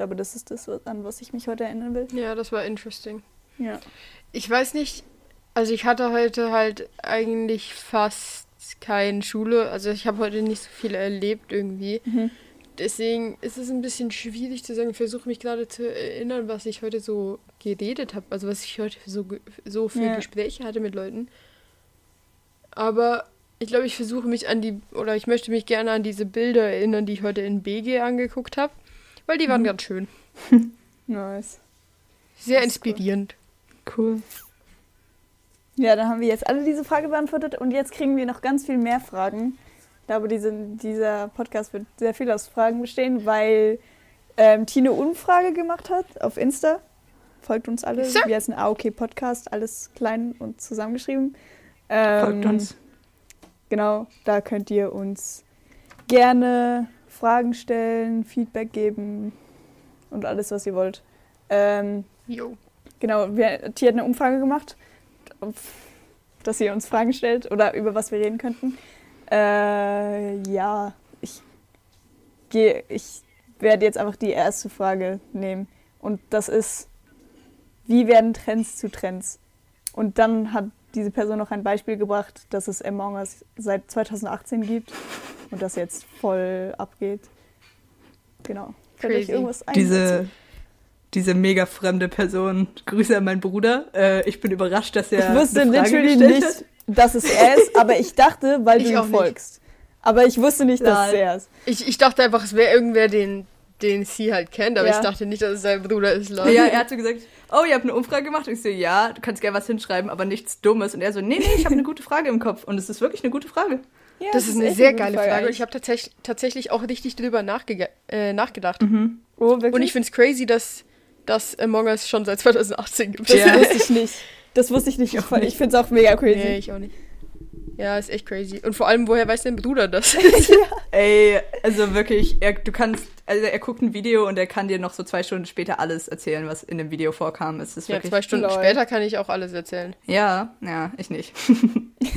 glaube, das ist das, an was ich mich heute erinnern will. Ja, das war interesting. Ja. Ich weiß nicht, also ich hatte heute halt eigentlich fast keine Schule. Also ich habe heute nicht so viel erlebt irgendwie. Mhm. Deswegen ist es ein bisschen schwierig zu sagen. Ich versuche mich gerade zu erinnern, was ich heute so geredet habe. Also was ich heute so, so für ja. Gespräche hatte mit Leuten. Aber ich glaube, ich versuche mich an die, oder ich möchte mich gerne an diese Bilder erinnern, die ich heute in BG angeguckt habe. Weil die waren mhm. ganz schön. (laughs) nice. Sehr inspirierend. Cool. Ja, dann haben wir jetzt alle diese Frage beantwortet und jetzt kriegen wir noch ganz viel mehr Fragen. Ich glaube, diese, dieser Podcast wird sehr viel aus Fragen bestehen, weil ähm, Tine Umfrage gemacht hat auf Insta. Folgt uns alle. So. Wir heißen AOK Podcast, alles klein und zusammengeschrieben. Ähm, Folgt uns. Genau, da könnt ihr uns gerne Fragen stellen, Feedback geben und alles, was ihr wollt. Ähm, jo. Genau, wir, Tia hat eine Umfrage gemacht dass ihr uns Fragen stellt oder über was wir reden könnten. Äh, ja, ich gehe, ich werde jetzt einfach die erste Frage nehmen. Und das ist, wie werden Trends zu Trends? Und dann hat diese Person noch ein Beispiel gebracht, dass es Among Us seit 2018 gibt und das jetzt voll abgeht. Genau. Fällt euch irgendwas ein? Diese, diese mega fremde Person. Grüße an meinen Bruder. Äh, ich bin überrascht, dass er. Ich wusste literally nicht, hat. dass es er ist, aber ich dachte, weil ich du ihm folgst. Nicht. Aber ich wusste nicht, dass es er ist. Ich, ich dachte einfach, es wäre irgendwer, den, den sie halt kennt, aber ja. ich dachte nicht, dass es sein Bruder ist. Leute. Ja, er hat so gesagt, oh, ihr habt eine Umfrage gemacht. Und ich so, ja, du kannst gerne was hinschreiben, aber nichts Dummes. Und er so, nee, nee, ich habe eine gute Frage im Kopf. Und es ist wirklich eine gute Frage. Ja, das, das ist eine sehr geile Frage. Frage. Und ich habe tatsächlich, tatsächlich auch richtig drüber nachge äh, nachgedacht. Mhm. Oh, Und ich finde es crazy, dass dass Among Us schon seit (laughs) 2018 gibt. Das ja. wusste ich nicht. Das wusste ich nicht. Ich, ich finde es auch mega crazy. Nee, ich auch nicht. Ja, ist echt crazy. Und vor allem, woher weiß dein Bruder das? (laughs) (laughs) ja. Ey, also wirklich, er, du kannst, also er guckt ein Video und er kann dir noch so zwei Stunden später alles erzählen, was in dem Video vorkam. Es ist ja, wirklich zwei Stunden Lol. später kann ich auch alles erzählen. Ja, ja, ich nicht. (laughs)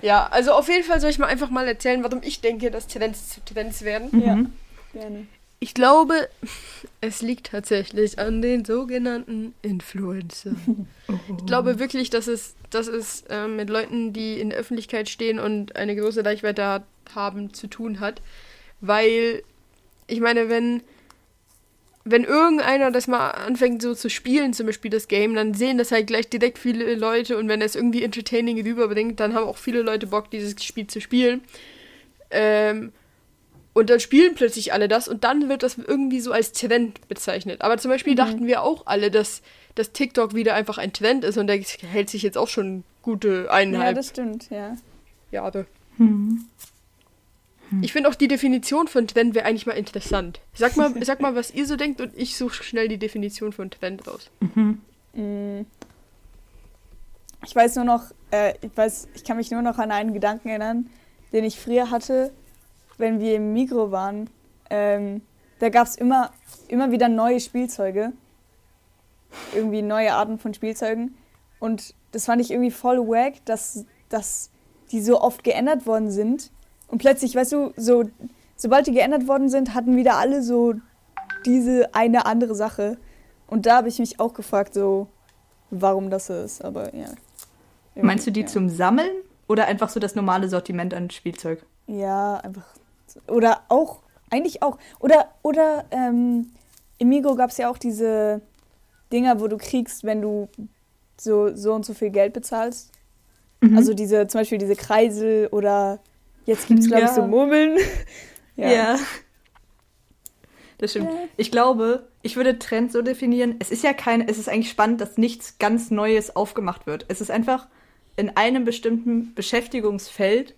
ja, also auf jeden Fall soll ich mal einfach mal erzählen, warum ich denke, dass Trends zu Trends werden. Ja, mhm. gerne. Ich glaube, es liegt tatsächlich an den sogenannten Influencern. Ich glaube wirklich, dass es, dass es äh, mit Leuten, die in der Öffentlichkeit stehen und eine große Reichweite haben, zu tun hat. Weil, ich meine, wenn, wenn irgendeiner das mal anfängt so zu spielen, zum Beispiel das Game, dann sehen das halt gleich direkt viele Leute und wenn er es irgendwie entertaining rüberbringt, dann haben auch viele Leute Bock, dieses Spiel zu spielen. Ähm, und dann spielen plötzlich alle das und dann wird das irgendwie so als Trend bezeichnet. Aber zum Beispiel mhm. dachten wir auch alle, dass, dass TikTok wieder einfach ein Trend ist und der hält sich jetzt auch schon gute eineinhalb Ja, das stimmt, ja. Jahre. Mhm. Hm. Ich finde auch die Definition von Trend wäre eigentlich mal interessant. Sag mal, (laughs) sag mal, was ihr so denkt und ich suche schnell die Definition von Trend raus. Mhm. Mm. Ich weiß nur noch, äh, ich weiß, ich kann mich nur noch an einen Gedanken erinnern, den ich früher hatte, wenn wir im Mikro waren. Ähm, da gab es immer, immer wieder neue Spielzeuge. Irgendwie neue Arten von Spielzeugen. Und das fand ich irgendwie voll wack, dass, dass die so oft geändert worden sind. Und plötzlich, weißt du, so, sobald die geändert worden sind, hatten wieder alle so diese eine andere Sache. Und da habe ich mich auch gefragt, so, warum das so ist. Aber ja. Meinst du die ja. zum Sammeln oder einfach so das normale Sortiment an Spielzeug? Ja, einfach. Oder auch, eigentlich auch. Oder, oder ähm, im Migo gab es ja auch diese Dinger, wo du kriegst, wenn du so, so und so viel Geld bezahlst. Mhm. Also diese, zum Beispiel diese Kreisel oder jetzt gibt es, glaube ja. ich, so Murmeln. (laughs) ja. ja. Das stimmt. Ja. Ich glaube, ich würde Trend so definieren. Es ist ja kein, es ist eigentlich spannend, dass nichts ganz Neues aufgemacht wird. Es ist einfach in einem bestimmten Beschäftigungsfeld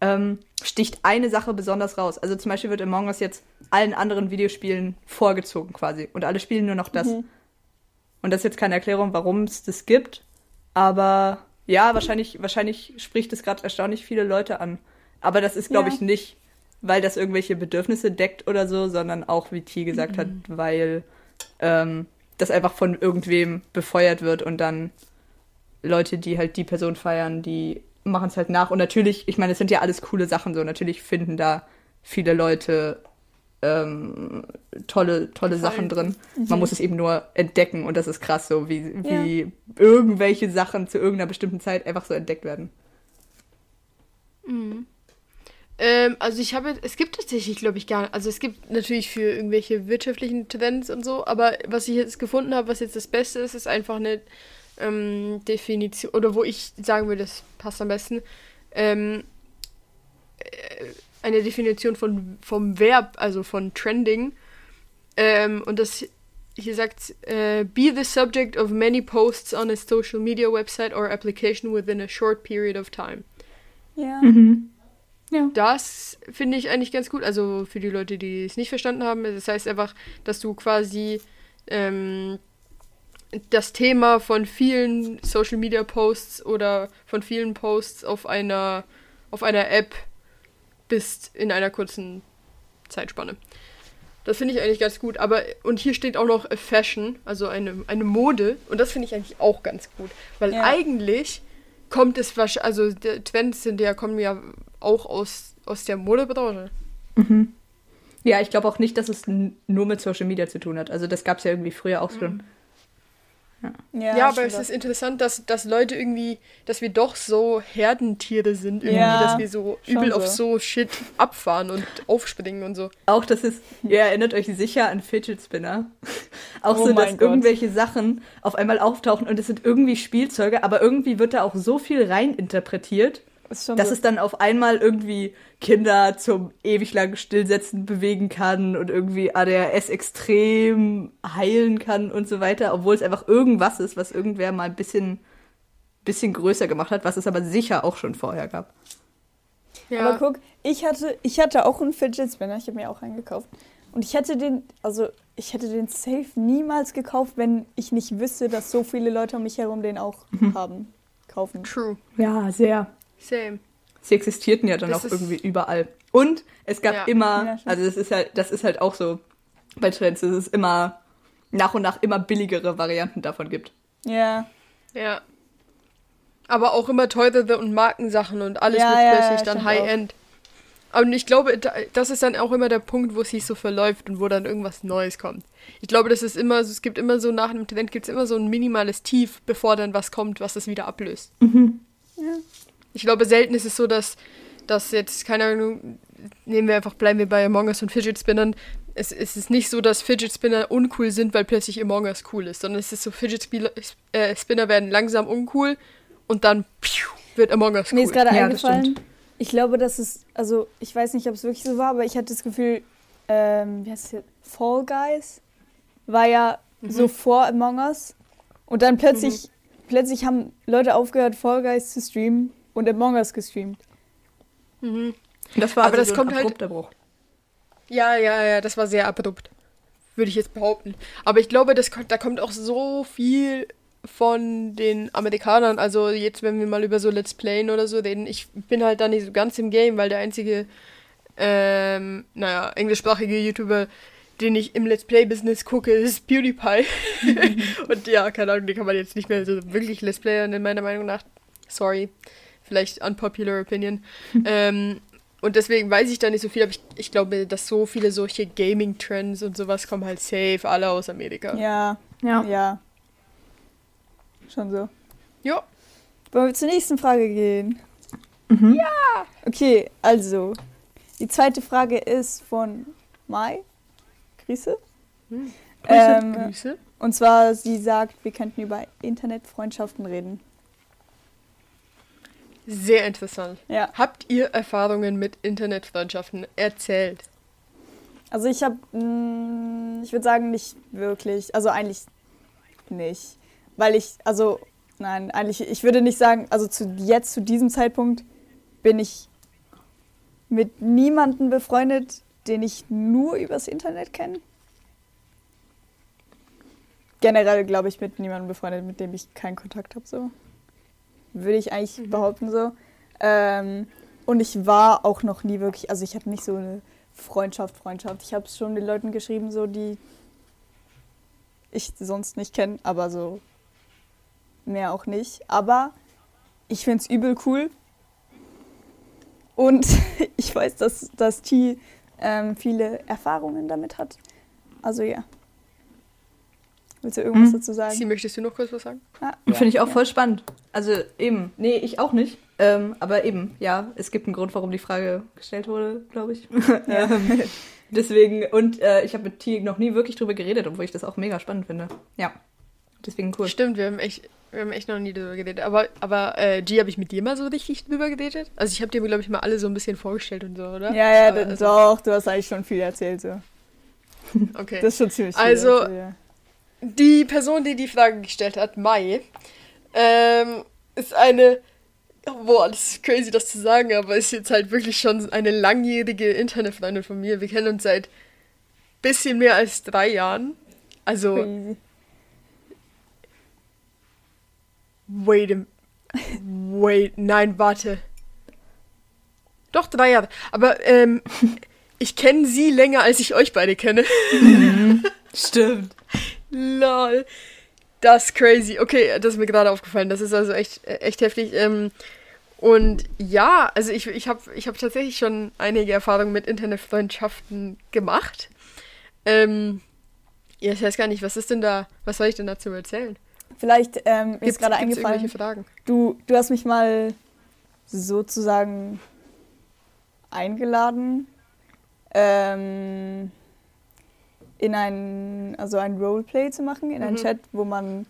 ähm, sticht eine Sache besonders raus. Also zum Beispiel wird Among Us jetzt allen anderen Videospielen vorgezogen quasi. Und alle spielen nur noch das. Mhm. Und das ist jetzt keine Erklärung, warum es das gibt. Aber ja, wahrscheinlich, wahrscheinlich spricht es gerade erstaunlich viele Leute an. Aber das ist, glaube ja. ich, nicht, weil das irgendwelche Bedürfnisse deckt oder so, sondern auch, wie T gesagt mhm. hat, weil ähm, das einfach von irgendwem befeuert wird und dann Leute, die halt die Person feiern, die machen es halt nach. Und natürlich, ich meine, es sind ja alles coole Sachen so. Natürlich finden da viele Leute ähm, tolle, tolle Sachen drin. Mhm. Man muss es eben nur entdecken und das ist krass, so wie, wie ja. irgendwelche Sachen zu irgendeiner bestimmten Zeit einfach so entdeckt werden. Mhm. Ähm, also ich habe, es gibt tatsächlich, glaube ich, gar nicht, also es gibt natürlich für irgendwelche wirtschaftlichen Trends und so, aber was ich jetzt gefunden habe, was jetzt das Beste ist, ist einfach eine ähm, Definition, oder wo ich sagen würde, das passt am besten, ähm, äh, eine Definition von, vom Verb, also von Trending. Ähm, und das hier sagt, äh, be the subject of many posts on a social media website or application within a short period of time. Ja. Mhm. Ja. Das finde ich eigentlich ganz gut. Also für die Leute, die es nicht verstanden haben, das heißt einfach, dass du quasi ähm, das Thema von vielen Social Media Posts oder von vielen Posts auf einer auf einer App bist in einer kurzen Zeitspanne. Das finde ich eigentlich ganz gut. Aber, und hier steht auch noch Fashion, also eine, eine Mode. Und das finde ich eigentlich auch ganz gut. Weil ja. eigentlich kommt es wahrscheinlich, also Trends sind ja, kommen ja auch aus, aus der Modebranche. Mhm. Ja, ich glaube auch nicht, dass es nur mit Social Media zu tun hat. Also das gab es ja irgendwie früher auch schon. Mhm. Ja, ja aber es ist interessant, dass, dass Leute irgendwie, dass wir doch so Herdentiere sind, irgendwie, ja, dass wir so übel so. auf so Shit abfahren und aufspringen und so. Auch das ist, ihr erinnert euch sicher an Fidget Spinner. (laughs) auch oh so, dass Gott. irgendwelche Sachen auf einmal auftauchen und es sind irgendwie Spielzeuge, aber irgendwie wird da auch so viel rein interpretiert dass so. es dann auf einmal irgendwie Kinder zum ewig langen Stillsetzen bewegen kann und irgendwie ADHS extrem heilen kann und so weiter, obwohl es einfach irgendwas ist, was irgendwer mal ein bisschen, bisschen größer gemacht hat, was es aber sicher auch schon vorher gab. Ja. Aber guck, ich hatte, ich hatte auch einen Fidget Spinner, ich habe mir auch einen gekauft. Und ich hätte den, also ich hätte den safe niemals gekauft, wenn ich nicht wüsste, dass so viele Leute um mich herum den auch mhm. haben, kaufen. True. Ja, sehr. Same. Sie existierten ja dann das auch irgendwie überall. Und es gab ja. immer, ja, also das ist halt, das ist halt auch so bei Trends, dass es immer nach und nach immer billigere Varianten davon gibt. Ja. Ja. Aber auch immer teurere und Markensachen und alles ja, wird plötzlich dann High-End. Und ich glaube, das ist dann auch immer der Punkt, wo es sich so verläuft und wo dann irgendwas Neues kommt. Ich glaube, das ist immer, es gibt immer so nach einem Trend gibt es immer so ein minimales Tief, bevor dann was kommt, was das wieder ablöst. Mhm. Ja. Ich glaube, selten ist es so, dass, dass jetzt, keine Ahnung, nehmen wir einfach, bleiben wir bei Among Us und Fidget Spinnern. Es, es ist nicht so, dass Fidget Spinner uncool sind, weil plötzlich Among Us cool ist, sondern es ist so, Fidget Spinner, äh, Spinner werden langsam uncool und dann piu, wird Among Us cool. Mir ist gerade ja, eingefallen, ich glaube, dass es, also ich weiß nicht, ob es wirklich so war, aber ich hatte das Gefühl, ähm, wie heißt es jetzt? Fall Guys war ja mhm. so vor Among Us und dann plötzlich, mhm. plötzlich haben Leute aufgehört, Fall Guys zu streamen und Among Us gestreamt. Mhm. Das war aber also das so kommt ein halt abrupter Bruch. Ja, ja, ja, das war sehr abrupt. Würde ich jetzt behaupten. Aber ich glaube, das, da kommt auch so viel von den Amerikanern. Also jetzt, wenn wir mal über so Let's Playen oder so reden, ich bin halt da nicht so ganz im Game, weil der einzige, ähm, naja, englischsprachige YouTuber, den ich im Let's Play-Business gucke, ist PewDiePie. (laughs) und ja, keine Ahnung, den kann man jetzt nicht mehr so wirklich Let's Playern in meiner Meinung nach. Sorry. Vielleicht unpopular opinion. (laughs) ähm, und deswegen weiß ich da nicht so viel, aber ich, ich glaube, dass so viele solche Gaming-Trends und sowas kommen halt safe alle aus Amerika. Ja, ja. Ja. Schon so. Ja. Wollen wir zur nächsten Frage gehen? Mhm. Ja! Okay, also. Die zweite Frage ist von Mai. Grüße. Hm. Grüße, ähm, Grüße. Und zwar, sie sagt, wir könnten über Internetfreundschaften reden. Sehr interessant. Ja. Habt ihr Erfahrungen mit Internetfreundschaften erzählt? Also ich habe, mm, ich würde sagen, nicht wirklich. Also eigentlich nicht. Weil ich, also, nein, eigentlich, ich würde nicht sagen, also zu jetzt, zu diesem Zeitpunkt, bin ich mit niemandem befreundet, den ich nur übers Internet kenne. Generell glaube ich mit niemandem befreundet, mit dem ich keinen Kontakt habe, so würde ich eigentlich mhm. behaupten so. Ähm, und ich war auch noch nie wirklich, also ich hatte nicht so eine Freundschaft, Freundschaft. Ich habe es schon den Leuten geschrieben, so die ich sonst nicht kenne, aber so mehr auch nicht. Aber ich finde es übel cool. Und (laughs) ich weiß, dass, dass T ähm, viele Erfahrungen damit hat. Also ja. Willst du irgendwas hm. dazu sagen? Sie, möchtest du noch kurz was sagen? Ah, ja. Finde ich auch voll spannend. Also eben, nee, ich auch nicht. Ähm, aber eben, ja, es gibt einen Grund, warum die Frage gestellt wurde, glaube ich. (laughs) Ja. Ähm, deswegen, und äh, ich habe mit T noch nie wirklich drüber geredet, obwohl ich das auch mega spannend finde. Ja. Deswegen cool. Stimmt, wir haben echt, wir haben echt noch nie drüber geredet. Aber, aber äh, G, habe ich mit dir mal so richtig drüber geredet? Also ich habe dir, glaube ich, mal alle so ein bisschen vorgestellt und so, oder? Ja, ja, aber, also, doch, du hast eigentlich schon viel erzählt, so. Okay. Das ist schon ziemlich viel. Also, erzählt, ja die Person, die die Frage gestellt hat, Mai, ähm, ist eine, boah, das ist crazy, das zu sagen, aber ist jetzt halt wirklich schon eine langjährige Internetfreundin von mir. Wir kennen uns seit bisschen mehr als drei Jahren. Also. Crazy. Wait a, Wait, nein, warte. Doch, drei Jahre. Aber ähm, (laughs) ich kenne sie länger, als ich euch beide kenne. Mhm. Stimmt. Lol. Das ist crazy. Okay, das ist mir gerade aufgefallen. Das ist also echt, echt heftig. Ähm, und ja, also ich, ich habe ich hab tatsächlich schon einige Erfahrungen mit Internetfreundschaften gemacht. Ähm, ja, ich weiß gar nicht, was ist denn da, was soll ich denn dazu erzählen? Vielleicht ähm, mir ist gerade eingefallen, Fragen? Du, du hast mich mal sozusagen eingeladen. Ähm, in ein, also ein Roleplay zu machen, in mhm. einen Chat, wo man.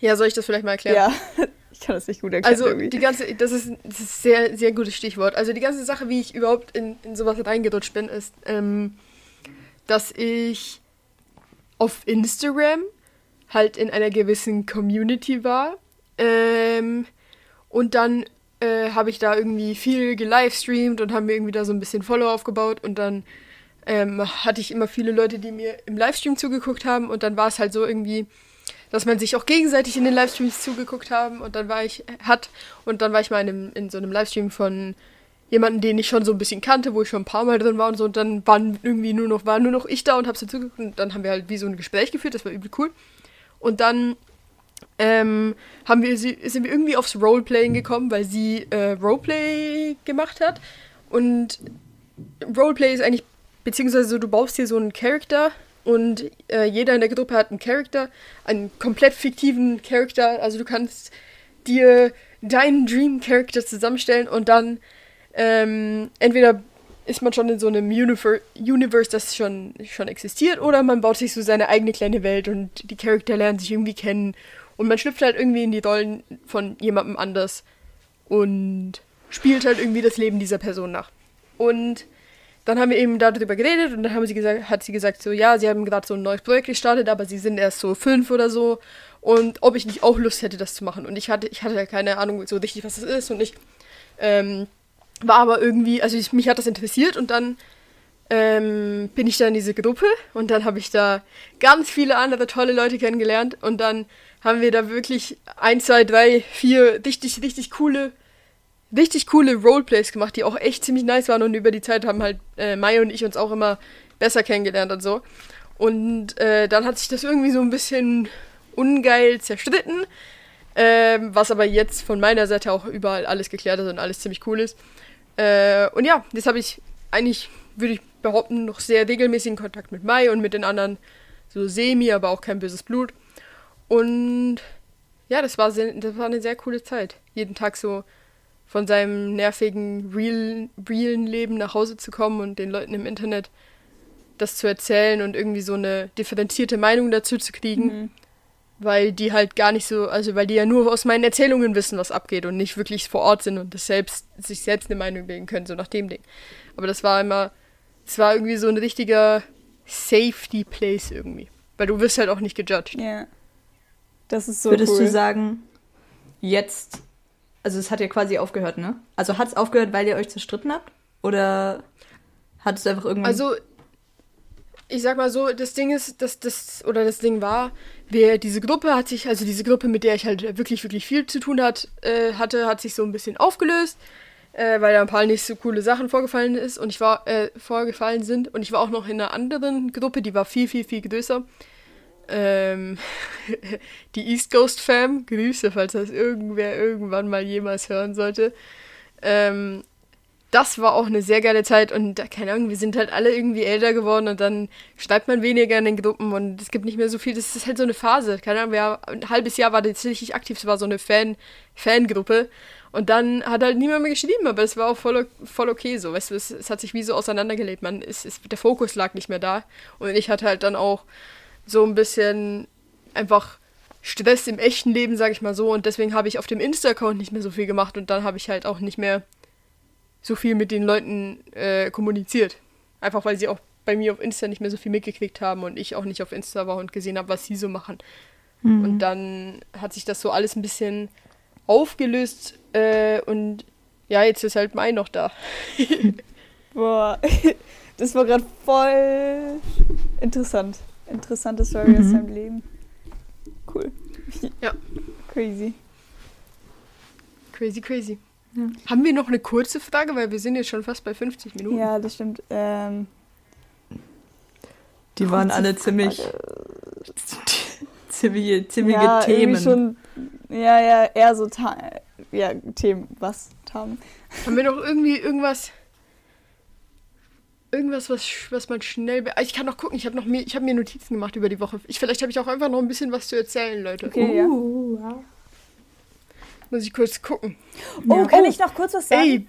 Ja, soll ich das vielleicht mal erklären? Ja, (laughs) ich kann das nicht gut erklären. Also irgendwie. die ganze, das ist, das ist sehr, sehr gutes Stichwort. Also die ganze Sache, wie ich überhaupt in, in sowas reingerutscht bin, ist, ähm, dass ich auf Instagram halt in einer gewissen Community war. Ähm, und dann äh, habe ich da irgendwie viel gelivestreamt und haben mir irgendwie da so ein bisschen Follow aufgebaut. Und dann ähm, hatte ich immer viele Leute, die mir im Livestream zugeguckt haben. Und dann war es halt so irgendwie, dass man sich auch gegenseitig in den Livestreams zugeguckt haben. Und dann war ich, hat, und dann war ich mal in, einem, in so einem Livestream von jemanden, den ich schon so ein bisschen kannte, wo ich schon ein paar Mal drin war und so. Und dann waren irgendwie nur noch, war nur noch ich da und hab's zugeguckt. Und dann haben wir halt wie so ein Gespräch geführt, das war übel cool. Und dann ähm, haben wir, sind wir irgendwie aufs Roleplaying gekommen, weil sie äh, Roleplay gemacht hat. Und Roleplay ist eigentlich, beziehungsweise du baust hier so einen Charakter und äh, jeder in der Gruppe hat einen Charakter, einen komplett fiktiven Charakter. Also du kannst dir deinen Dream Character zusammenstellen und dann ähm, entweder ist man schon in so einem Univer Universe, das schon, schon existiert, oder man baut sich so seine eigene kleine Welt und die Charakter lernen sich irgendwie kennen und man schlüpft halt irgendwie in die Rollen von jemandem anders und spielt halt irgendwie das Leben dieser Person nach. Und dann haben wir eben darüber geredet und dann haben sie gesagt, hat sie gesagt, so ja, sie haben gerade so ein neues Projekt gestartet, aber sie sind erst so fünf oder so. Und ob ich nicht auch Lust hätte, das zu machen. Und ich hatte, ich hatte keine Ahnung so richtig, was das ist. Und ich Ähm, war aber irgendwie, also ich, mich hat das interessiert und dann ähm, bin ich da in diese Gruppe und dann habe ich da ganz viele andere tolle Leute kennengelernt und dann haben wir da wirklich ein, zwei, drei, vier richtig, richtig coole, richtig coole Roleplays gemacht, die auch echt ziemlich nice waren und über die Zeit haben halt äh, Mai und ich uns auch immer besser kennengelernt und so. Und äh, dann hat sich das irgendwie so ein bisschen ungeil zerstritten, ähm, was aber jetzt von meiner Seite auch überall alles geklärt ist und alles ziemlich cool ist. Äh, und ja, jetzt habe ich eigentlich, würde ich behaupten, noch sehr regelmäßigen Kontakt mit Mai und mit den anderen so semi, aber auch kein böses Blut. Und ja, das war, sehr, das war eine sehr coole Zeit. Jeden Tag so von seinem nervigen, real, realen Leben nach Hause zu kommen und den Leuten im Internet das zu erzählen und irgendwie so eine differenzierte Meinung dazu zu kriegen. Mhm. Weil die halt gar nicht so, also weil die ja nur aus meinen Erzählungen wissen, was abgeht und nicht wirklich vor Ort sind und das selbst, sich selbst eine Meinung bilden können, so nach dem Ding. Aber das war immer, es war irgendwie so ein richtiger Safety Place irgendwie. Weil du wirst halt auch nicht gejudged. Ja. Yeah. Das ist so Würdest cool. du sagen, jetzt, also es hat ja quasi aufgehört, ne? Also hat es aufgehört, weil ihr euch zerstritten habt? Oder hat es einfach irgendwann... Also, ich sag mal so, das Ding ist, dass das, oder das Ding war, wer diese Gruppe hat sich, also diese Gruppe, mit der ich halt wirklich, wirklich viel zu tun hat, äh, hatte, hat sich so ein bisschen aufgelöst, äh, weil da ein paar nicht so coole Sachen vorgefallen ist und ich war, äh, vorgefallen sind und ich war auch noch in einer anderen Gruppe, die war viel, viel, viel größer ähm, (laughs) die East Coast Fam, Grüße, falls das irgendwer irgendwann mal jemals hören sollte. Ähm, das war auch eine sehr geile Zeit und keine Ahnung, wir sind halt alle irgendwie älter geworden und dann schreibt man weniger in den Gruppen und es gibt nicht mehr so viel. Das ist halt so eine Phase. Keine Ahnung, wir, ein halbes Jahr war richtig aktiv, es war so eine Fan, Fangruppe und dann hat halt niemand mehr geschrieben, aber es war auch voll, voll okay so. Weißt du, es, es hat sich wie so auseinandergelebt. Man, es, es, der Fokus lag nicht mehr da und ich hatte halt dann auch so ein bisschen einfach Stress im echten Leben, sag ich mal so. Und deswegen habe ich auf dem Insta-Account nicht mehr so viel gemacht und dann habe ich halt auch nicht mehr so viel mit den Leuten äh, kommuniziert. Einfach weil sie auch bei mir auf Insta nicht mehr so viel mitgekriegt haben und ich auch nicht auf Insta war und gesehen habe, was sie so machen. Mhm. Und dann hat sich das so alles ein bisschen aufgelöst äh, und ja, jetzt ist halt Mai noch da. (laughs) Boah, (laughs) das war gerade voll interessant interessante Story mhm. aus seinem Leben. Cool. (laughs) Ja. Crazy. Crazy, crazy. Ja. Haben wir noch eine kurze Frage, weil wir sind jetzt schon fast bei 50 Minuten. Ja, das stimmt. Ähm, die waren alle ziemlich (laughs) ziemliche, ziemliche ja, Themen. Schon, ja, ja, eher so ja, Themen. Was? Haben. Haben wir noch irgendwie irgendwas irgendwas, was, was man schnell. Ich kann noch gucken, ich habe mir, hab mir Notizen gemacht über die Woche. Ich, vielleicht habe ich auch einfach noch ein bisschen was zu erzählen, Leute. Okay, uh, ja. Muss ich kurz gucken. Oh, ja. kann oh. ich noch kurz was sagen? Ey.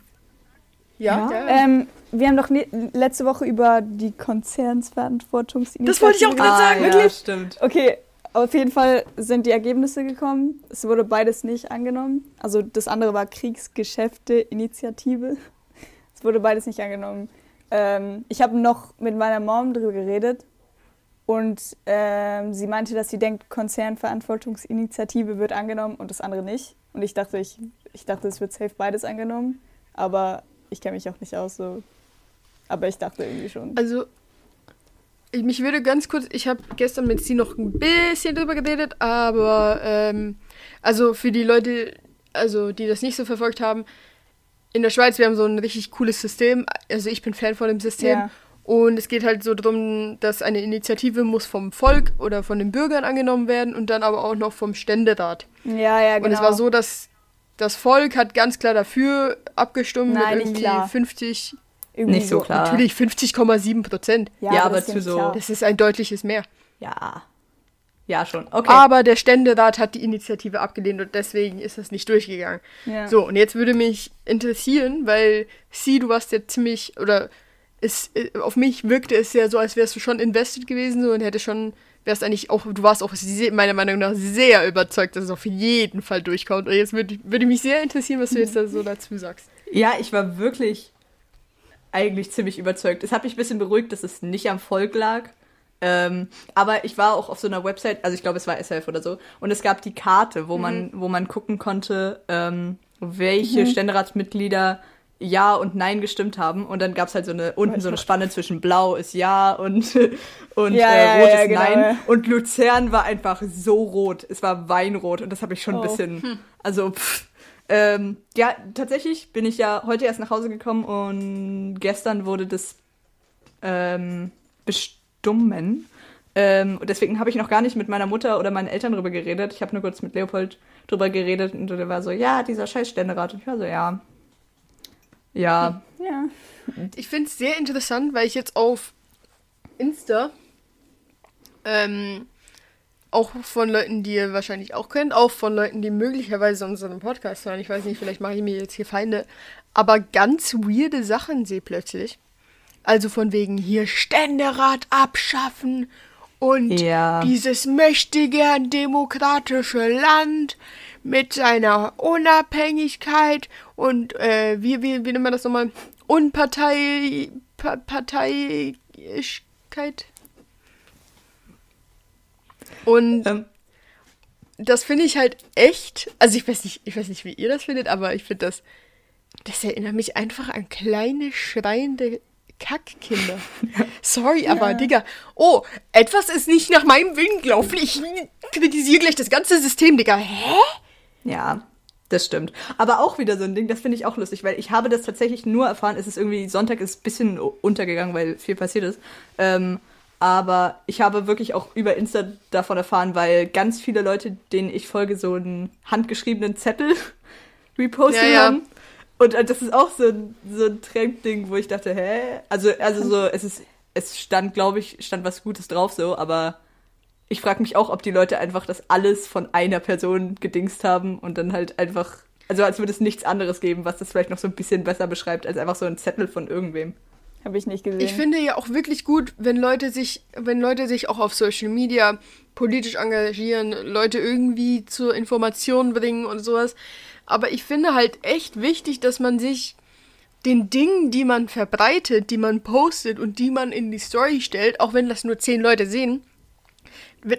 Ja. ja. Ähm, wir haben doch ne letzte Woche über die Konzernsverantwortungsinitiative. Das wollte ich auch gerade sagen, ah, wirklich. Ja, stimmt. Okay, auf jeden Fall sind die Ergebnisse gekommen. Es wurde beides nicht angenommen. Also das andere war Kriegsgeschäfte-Initiative. Es wurde beides nicht angenommen. Ähm, ich habe noch mit meiner Mom darüber geredet und ähm, sie meinte, dass sie denkt, Konzernverantwortungsinitiative wird angenommen und das andere nicht. Und ich dachte, ich, ich dachte, es wird safe beides angenommen. Aber ich kenne mich auch nicht aus so. Aber ich dachte irgendwie schon. Also, ich, mich würde ganz kurz, ich habe gestern mit sie noch ein bisschen drüber geredet, aber ähm, also für die Leute, also die das nicht so verfolgt haben, in der Schweiz, wir haben so ein richtig cooles System. Also ich bin Fan von dem System. Ja. Und es geht halt so darum, dass eine Initiative muss vom Volk oder von den Bürgern angenommen werden und dann aber auch noch vom Ständerat. Ja, ja, genau. Und es war genau. so, dass das Volk hat ganz klar dafür abgestimmt Nein, mit irgendwie klar. 50. Irgendwie nicht so klar. Natürlich 50,7 Prozent. Ja, ja aber zu so. Klar. Das ist ein deutliches Mehr. Ja. Ja, schon. Okay. Aber der Ständerat hat die Initiative abgelehnt und deswegen ist das nicht durchgegangen. Ja. So, und jetzt würde mich interessieren, weil sie, du warst ja ziemlich, oder es, äh, auf mich wirkte es ja so, als wärst du schon invested gewesen so, und hätte schon, wärst eigentlich auch, du warst auch meiner Meinung nach sehr überzeugt, dass es auf jeden Fall durchkommt. Und jetzt würde, würde mich sehr interessieren, was du jetzt da so dazu sagst. Ja, ich war wirklich eigentlich ziemlich überzeugt. Es hat mich ein bisschen beruhigt, dass es nicht am Volk lag, ähm, aber ich war auch auf so einer Website, also ich glaube, es war SF oder so, und es gab die Karte, wo mhm. man, wo man gucken konnte, ähm, welche mhm. Ständeratsmitglieder ja und nein gestimmt haben. Und dann gab es halt so eine unten so eine Spanne zwischen Blau ist ja und, (laughs) und ja, äh, Rot ja, ist genau, nein. Und Luzern war einfach so rot. Es war Weinrot und das habe ich schon oh. ein bisschen. Hm. Also, pff, ähm, ja, tatsächlich bin ich ja heute erst nach Hause gekommen und gestern wurde das ähm, bestummen. Ähm, und deswegen habe ich noch gar nicht mit meiner Mutter oder meinen Eltern drüber geredet. Ich habe nur kurz mit Leopold drüber geredet und der war so, ja, dieser scheiß Ständerat. Und ich war so, ja, ja. Ja. Ich finde es sehr interessant, weil ich jetzt auf Insta ähm, auch von Leuten, die ihr wahrscheinlich auch kennt, auch von Leuten, die möglicherweise unseren Podcast hören, ich weiß nicht, vielleicht mache ich mir jetzt hier Feinde, aber ganz weirde Sachen sehe plötzlich. Also von wegen hier Ständerat abschaffen und ja. dieses mächtige demokratische Land mit seiner Unabhängigkeit und äh, wie, wie, wie nennt man das nochmal? Unpartei, pa. Und ähm. das finde ich halt echt, also ich weiß nicht, ich weiß nicht, wie ihr das findet, aber ich finde das, das erinnert mich einfach an kleine schreiende Kackkinder. (laughs) Sorry, ja. aber Digga, oh, etwas ist nicht nach meinem Willen gelaufen. Ich kritisiere gleich das ganze System, Digga. Hä? Ja, das stimmt. Aber auch wieder so ein Ding, das finde ich auch lustig, weil ich habe das tatsächlich nur erfahren, es ist irgendwie, Sonntag ist ein bisschen untergegangen, weil viel passiert ist. Ähm, aber ich habe wirklich auch über Insta davon erfahren, weil ganz viele Leute, denen ich folge, so einen handgeschriebenen Zettel (laughs) repostet ja, ja. Und äh, das ist auch so ein, so ein Trendding, wo ich dachte, hä? Also, also so, es ist, es stand, glaube ich, stand was Gutes drauf so, aber ich frage mich auch, ob die Leute einfach das alles von einer Person gedingst haben und dann halt einfach, also als würde es nichts anderes geben, was das vielleicht noch so ein bisschen besser beschreibt, als einfach so ein Zettel von irgendwem. Habe ich nicht gesehen. Ich finde ja auch wirklich gut, wenn Leute sich, wenn Leute sich auch auf Social Media politisch engagieren, Leute irgendwie zur Information bringen und sowas. Aber ich finde halt echt wichtig, dass man sich den Dingen, die man verbreitet, die man postet und die man in die Story stellt, auch wenn das nur zehn Leute sehen,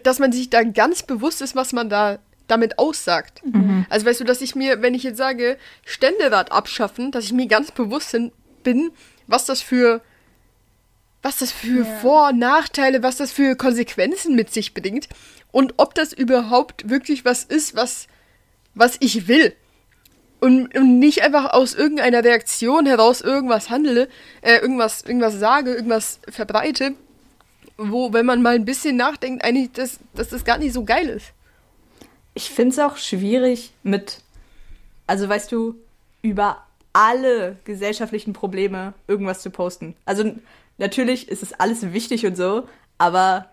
dass man sich da ganz bewusst ist, was man da damit aussagt. Mhm. Also weißt du, dass ich mir, wenn ich jetzt sage, Ständerat abschaffen, dass ich mir ganz bewusst bin, was das für was das für ja. Vor- und Nachteile, was das für Konsequenzen mit sich bringt und ob das überhaupt wirklich was ist, was, was ich will. Und, und nicht einfach aus irgendeiner Reaktion heraus irgendwas handle, äh, irgendwas, irgendwas sage, irgendwas verbreite, wo, wenn man mal ein bisschen nachdenkt, eigentlich, dass, dass das gar nicht so geil ist. Ich finde es auch schwierig mit, also weißt du, über alle gesellschaftlichen Probleme irgendwas zu posten. Also natürlich ist es alles wichtig und so, aber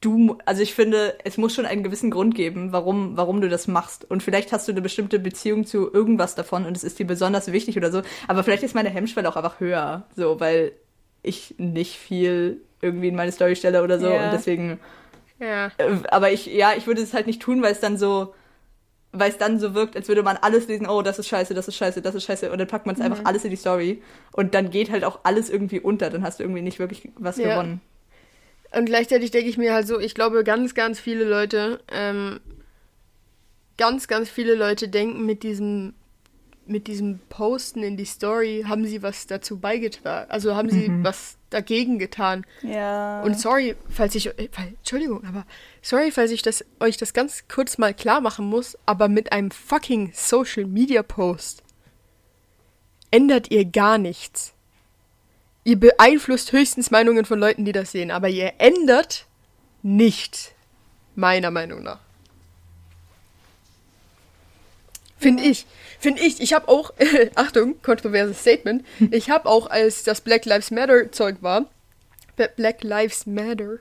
du, also ich finde, es muss schon einen gewissen Grund geben, warum, warum du das machst. Und vielleicht hast du eine bestimmte Beziehung zu irgendwas davon und es ist dir besonders wichtig oder so. Aber vielleicht ist meine Hemmschwelle auch einfach höher, so, weil ich nicht viel irgendwie in meine Story stelle oder so. Yeah. Und deswegen. Ja. Äh, aber ich, ja, ich würde es halt nicht tun, weil es dann so, weil es dann so wirkt, als würde man alles lesen, oh, das ist scheiße, das ist scheiße, das ist scheiße. Und dann packt man es mhm. einfach alles in die Story. Und dann geht halt auch alles irgendwie unter. Dann hast du irgendwie nicht wirklich was ja. gewonnen. Und gleichzeitig denke ich mir halt so, ich glaube, ganz, ganz viele Leute, ähm, ganz, ganz viele Leute denken mit diesem mit diesem Posten in die Story haben sie was dazu beigetragen. Also haben sie mhm. was dagegen getan. Ja. Und sorry, falls ich. Entschuldigung, aber sorry, falls ich das, euch das ganz kurz mal klar machen muss, aber mit einem fucking Social Media Post ändert ihr gar nichts. Ihr beeinflusst höchstens Meinungen von Leuten, die das sehen, aber ihr ändert nicht. Meiner Meinung nach. Finde ich. Finde ich. Ich habe auch, (laughs) Achtung, kontroverses Statement. Ich habe auch, als das Black Lives Matter Zeug war, Black Lives Matter,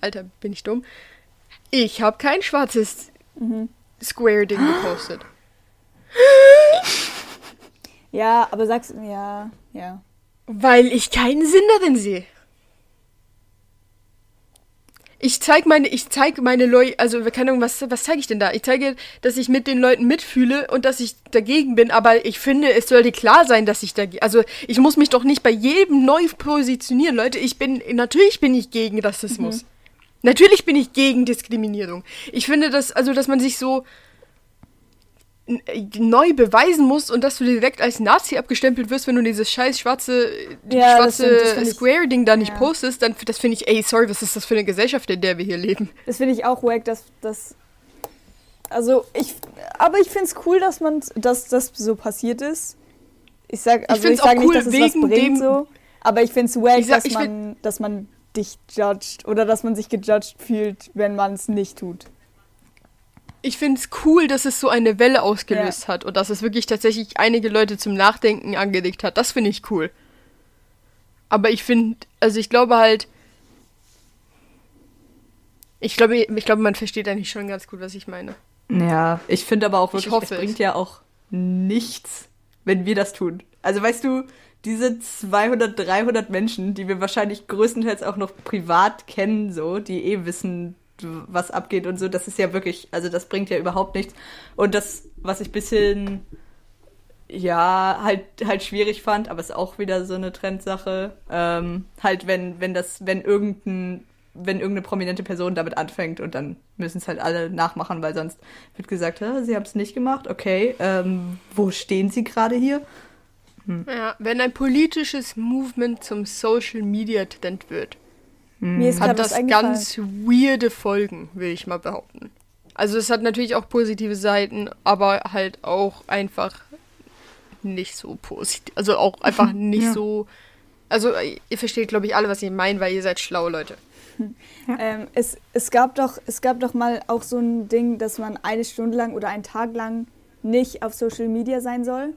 Alter, bin ich dumm, ich habe kein schwarzes mhm. Square-Ding gepostet. (gasps) Ja, aber sagst, ja, ja. Weil ich keinen Sinn darin sehe ich zeige meine, ich zeige meine Leute, also keine Ahnung, was, was zeige ich denn da? Ich zeige, dass ich mit den Leuten mitfühle und dass ich dagegen bin, aber ich finde, es sollte klar sein, dass ich dagegen, also ich muss mich doch nicht bei jedem neu positionieren, Leute. Ich bin, natürlich bin ich gegen Rassismus. Mhm. Natürlich bin ich gegen Diskriminierung. Ich finde, dass, also, dass man sich so, neu beweisen musst und dass du direkt als Nazi abgestempelt wirst, wenn du dieses scheiß schwarze, ja, schwarze Square-Ding da nicht ja. postest, dann das finde ich, ey, sorry, was ist das für eine Gesellschaft, in der wir hier leben? Das finde ich auch wack, dass das. Also ich. Aber ich finde es cool, dass man dass das so passiert ist. Ich sag, also ich, ich sage cool, nicht, dass es was bringt dem, so. Aber ich finde es wack, sag, dass, man, dass man dich judged oder dass man sich gejudged fühlt, wenn man es nicht tut ich finde es cool, dass es so eine Welle ausgelöst ja. hat und dass es wirklich tatsächlich einige Leute zum Nachdenken angelegt hat. Das finde ich cool. Aber ich finde, also ich glaube halt, ich glaube, ich glaube, man versteht eigentlich schon ganz gut, was ich meine. Ja, ich finde aber auch wirklich, es bringt ja auch nichts, wenn wir das tun. Also weißt du, diese 200, 300 Menschen, die wir wahrscheinlich größtenteils auch noch privat kennen, so, die eh wissen, was abgeht und so, das ist ja wirklich, also das bringt ja überhaupt nichts. Und das, was ich bisschen, ja, halt, halt schwierig fand, aber ist auch wieder so eine Trendsache, ähm, halt, wenn, wenn das, wenn irgendein, wenn irgendeine prominente Person damit anfängt und dann müssen es halt alle nachmachen, weil sonst wird gesagt, sie haben es nicht gemacht, okay, ähm, wo stehen sie gerade hier? Hm. Ja, wenn ein politisches Movement zum Social Media Trend wird, mir ist hat das ganz weirde Folgen, will ich mal behaupten. Also es hat natürlich auch positive Seiten, aber halt auch einfach nicht so positiv. Also auch (laughs) einfach nicht ja. so. Also ihr versteht, glaube ich, alle, was ich meine, weil ihr seid schlau, Leute. (laughs) Ja. Ähm, es, es, gab doch, es gab doch mal auch so ein Ding, dass man eine Stunde lang oder einen Tag lang nicht auf Social Media sein soll.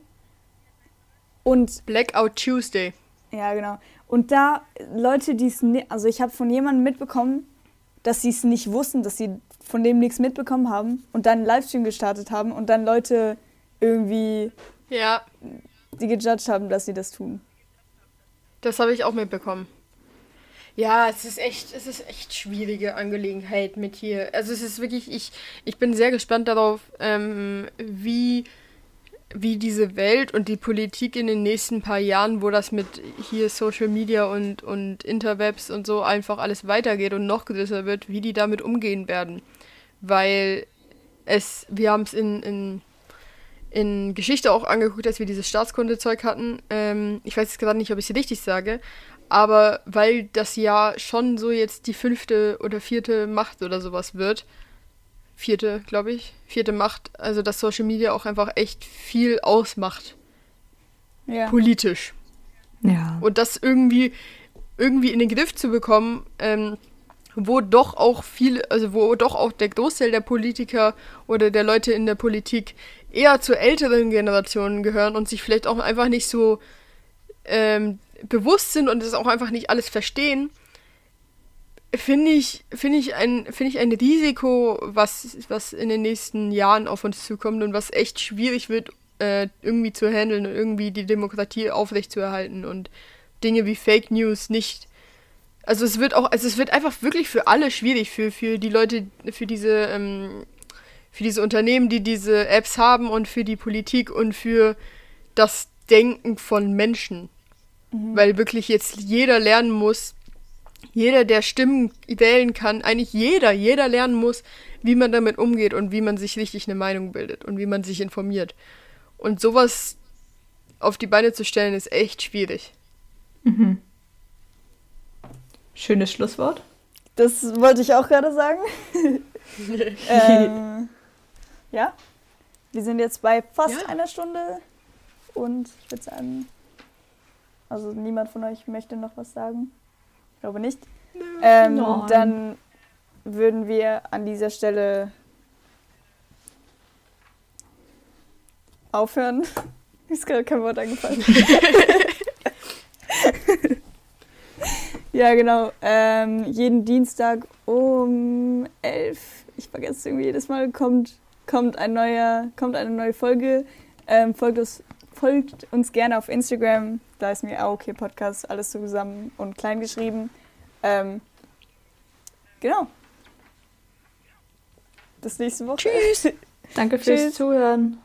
Und Blackout Tuesday. Ja, genau. Und da Leute, die es, also ich habe von jemandem mitbekommen, dass sie es nicht wussten, dass sie von dem nichts mitbekommen haben und dann einen Livestream gestartet haben und dann Leute irgendwie, ja, die gejudged haben, dass sie das tun. Das habe ich auch mitbekommen. Ja, es ist echt, es ist echt schwierige Angelegenheit mit hier. Also es ist wirklich, ich, ich bin sehr gespannt darauf, ähm, wie wie diese Welt und die Politik in den nächsten paar Jahren, wo das mit hier Social Media und, und Interwebs und so einfach alles weitergeht und noch größer wird, wie die damit umgehen werden. Weil es, wir haben es in, in, in Geschichte auch angeguckt, als wir dieses Staatskundezeug hatten. Ähm, ich weiß jetzt gerade nicht, ob ich es richtig sage, aber weil das ja schon so jetzt die fünfte oder vierte Macht oder sowas wird, vierte, glaube ich, vierte Macht, also dass Social Media auch einfach echt viel ausmacht. Ja. Politisch. Ja. Und das irgendwie, irgendwie in den Griff zu bekommen, ähm, wo doch auch viel, also wo doch auch der Großteil der Politiker oder der Leute in der Politik eher zur älteren Generationen gehören und sich vielleicht auch einfach nicht so ähm, bewusst sind und das auch einfach nicht alles verstehen, finde ich, finde ich, ein, find ich ein Risiko, was, was in den nächsten Jahren auf uns zukommt und was echt schwierig wird, äh, irgendwie zu handeln und irgendwie die Demokratie aufrechtzuerhalten und Dinge wie Fake News nicht. Also es wird auch, also es wird einfach wirklich für alle schwierig, für, für die Leute, für diese, ähm, für diese Unternehmen, die diese Apps haben und für die Politik und für das Denken von Menschen. Mhm. Weil wirklich jetzt jeder lernen muss, jeder, der Stimmen wählen kann, eigentlich jeder, jeder lernen muss, wie man damit umgeht und wie man sich richtig eine Meinung bildet und wie man sich informiert. Und sowas auf die Beine zu stellen, ist echt schwierig. Mhm. Schönes Schlusswort. Das wollte ich auch gerade sagen. (laughs) ähm, ja, wir sind jetzt bei fast ja. einer Stunde und ich würde sagen, also niemand von euch möchte noch was sagen glaube nicht. Ähm, dann würden wir an dieser Stelle aufhören. (laughs) Ist gerade kein Wort eingefallen. (laughs) ja, genau. Ähm, jeden Dienstag um 11, ich vergesse es irgendwie jedes Mal, kommt, kommt, ein neuer, kommt eine neue Folge. Ähm, folgt, uns, folgt uns gerne auf Instagram. Da ist mir auch okay Podcast, alles zusammen und klein geschrieben. Ähm, genau. Bis nächste Woche. Tschüss. (laughs) Danke fürs Tschüss. Zuhören.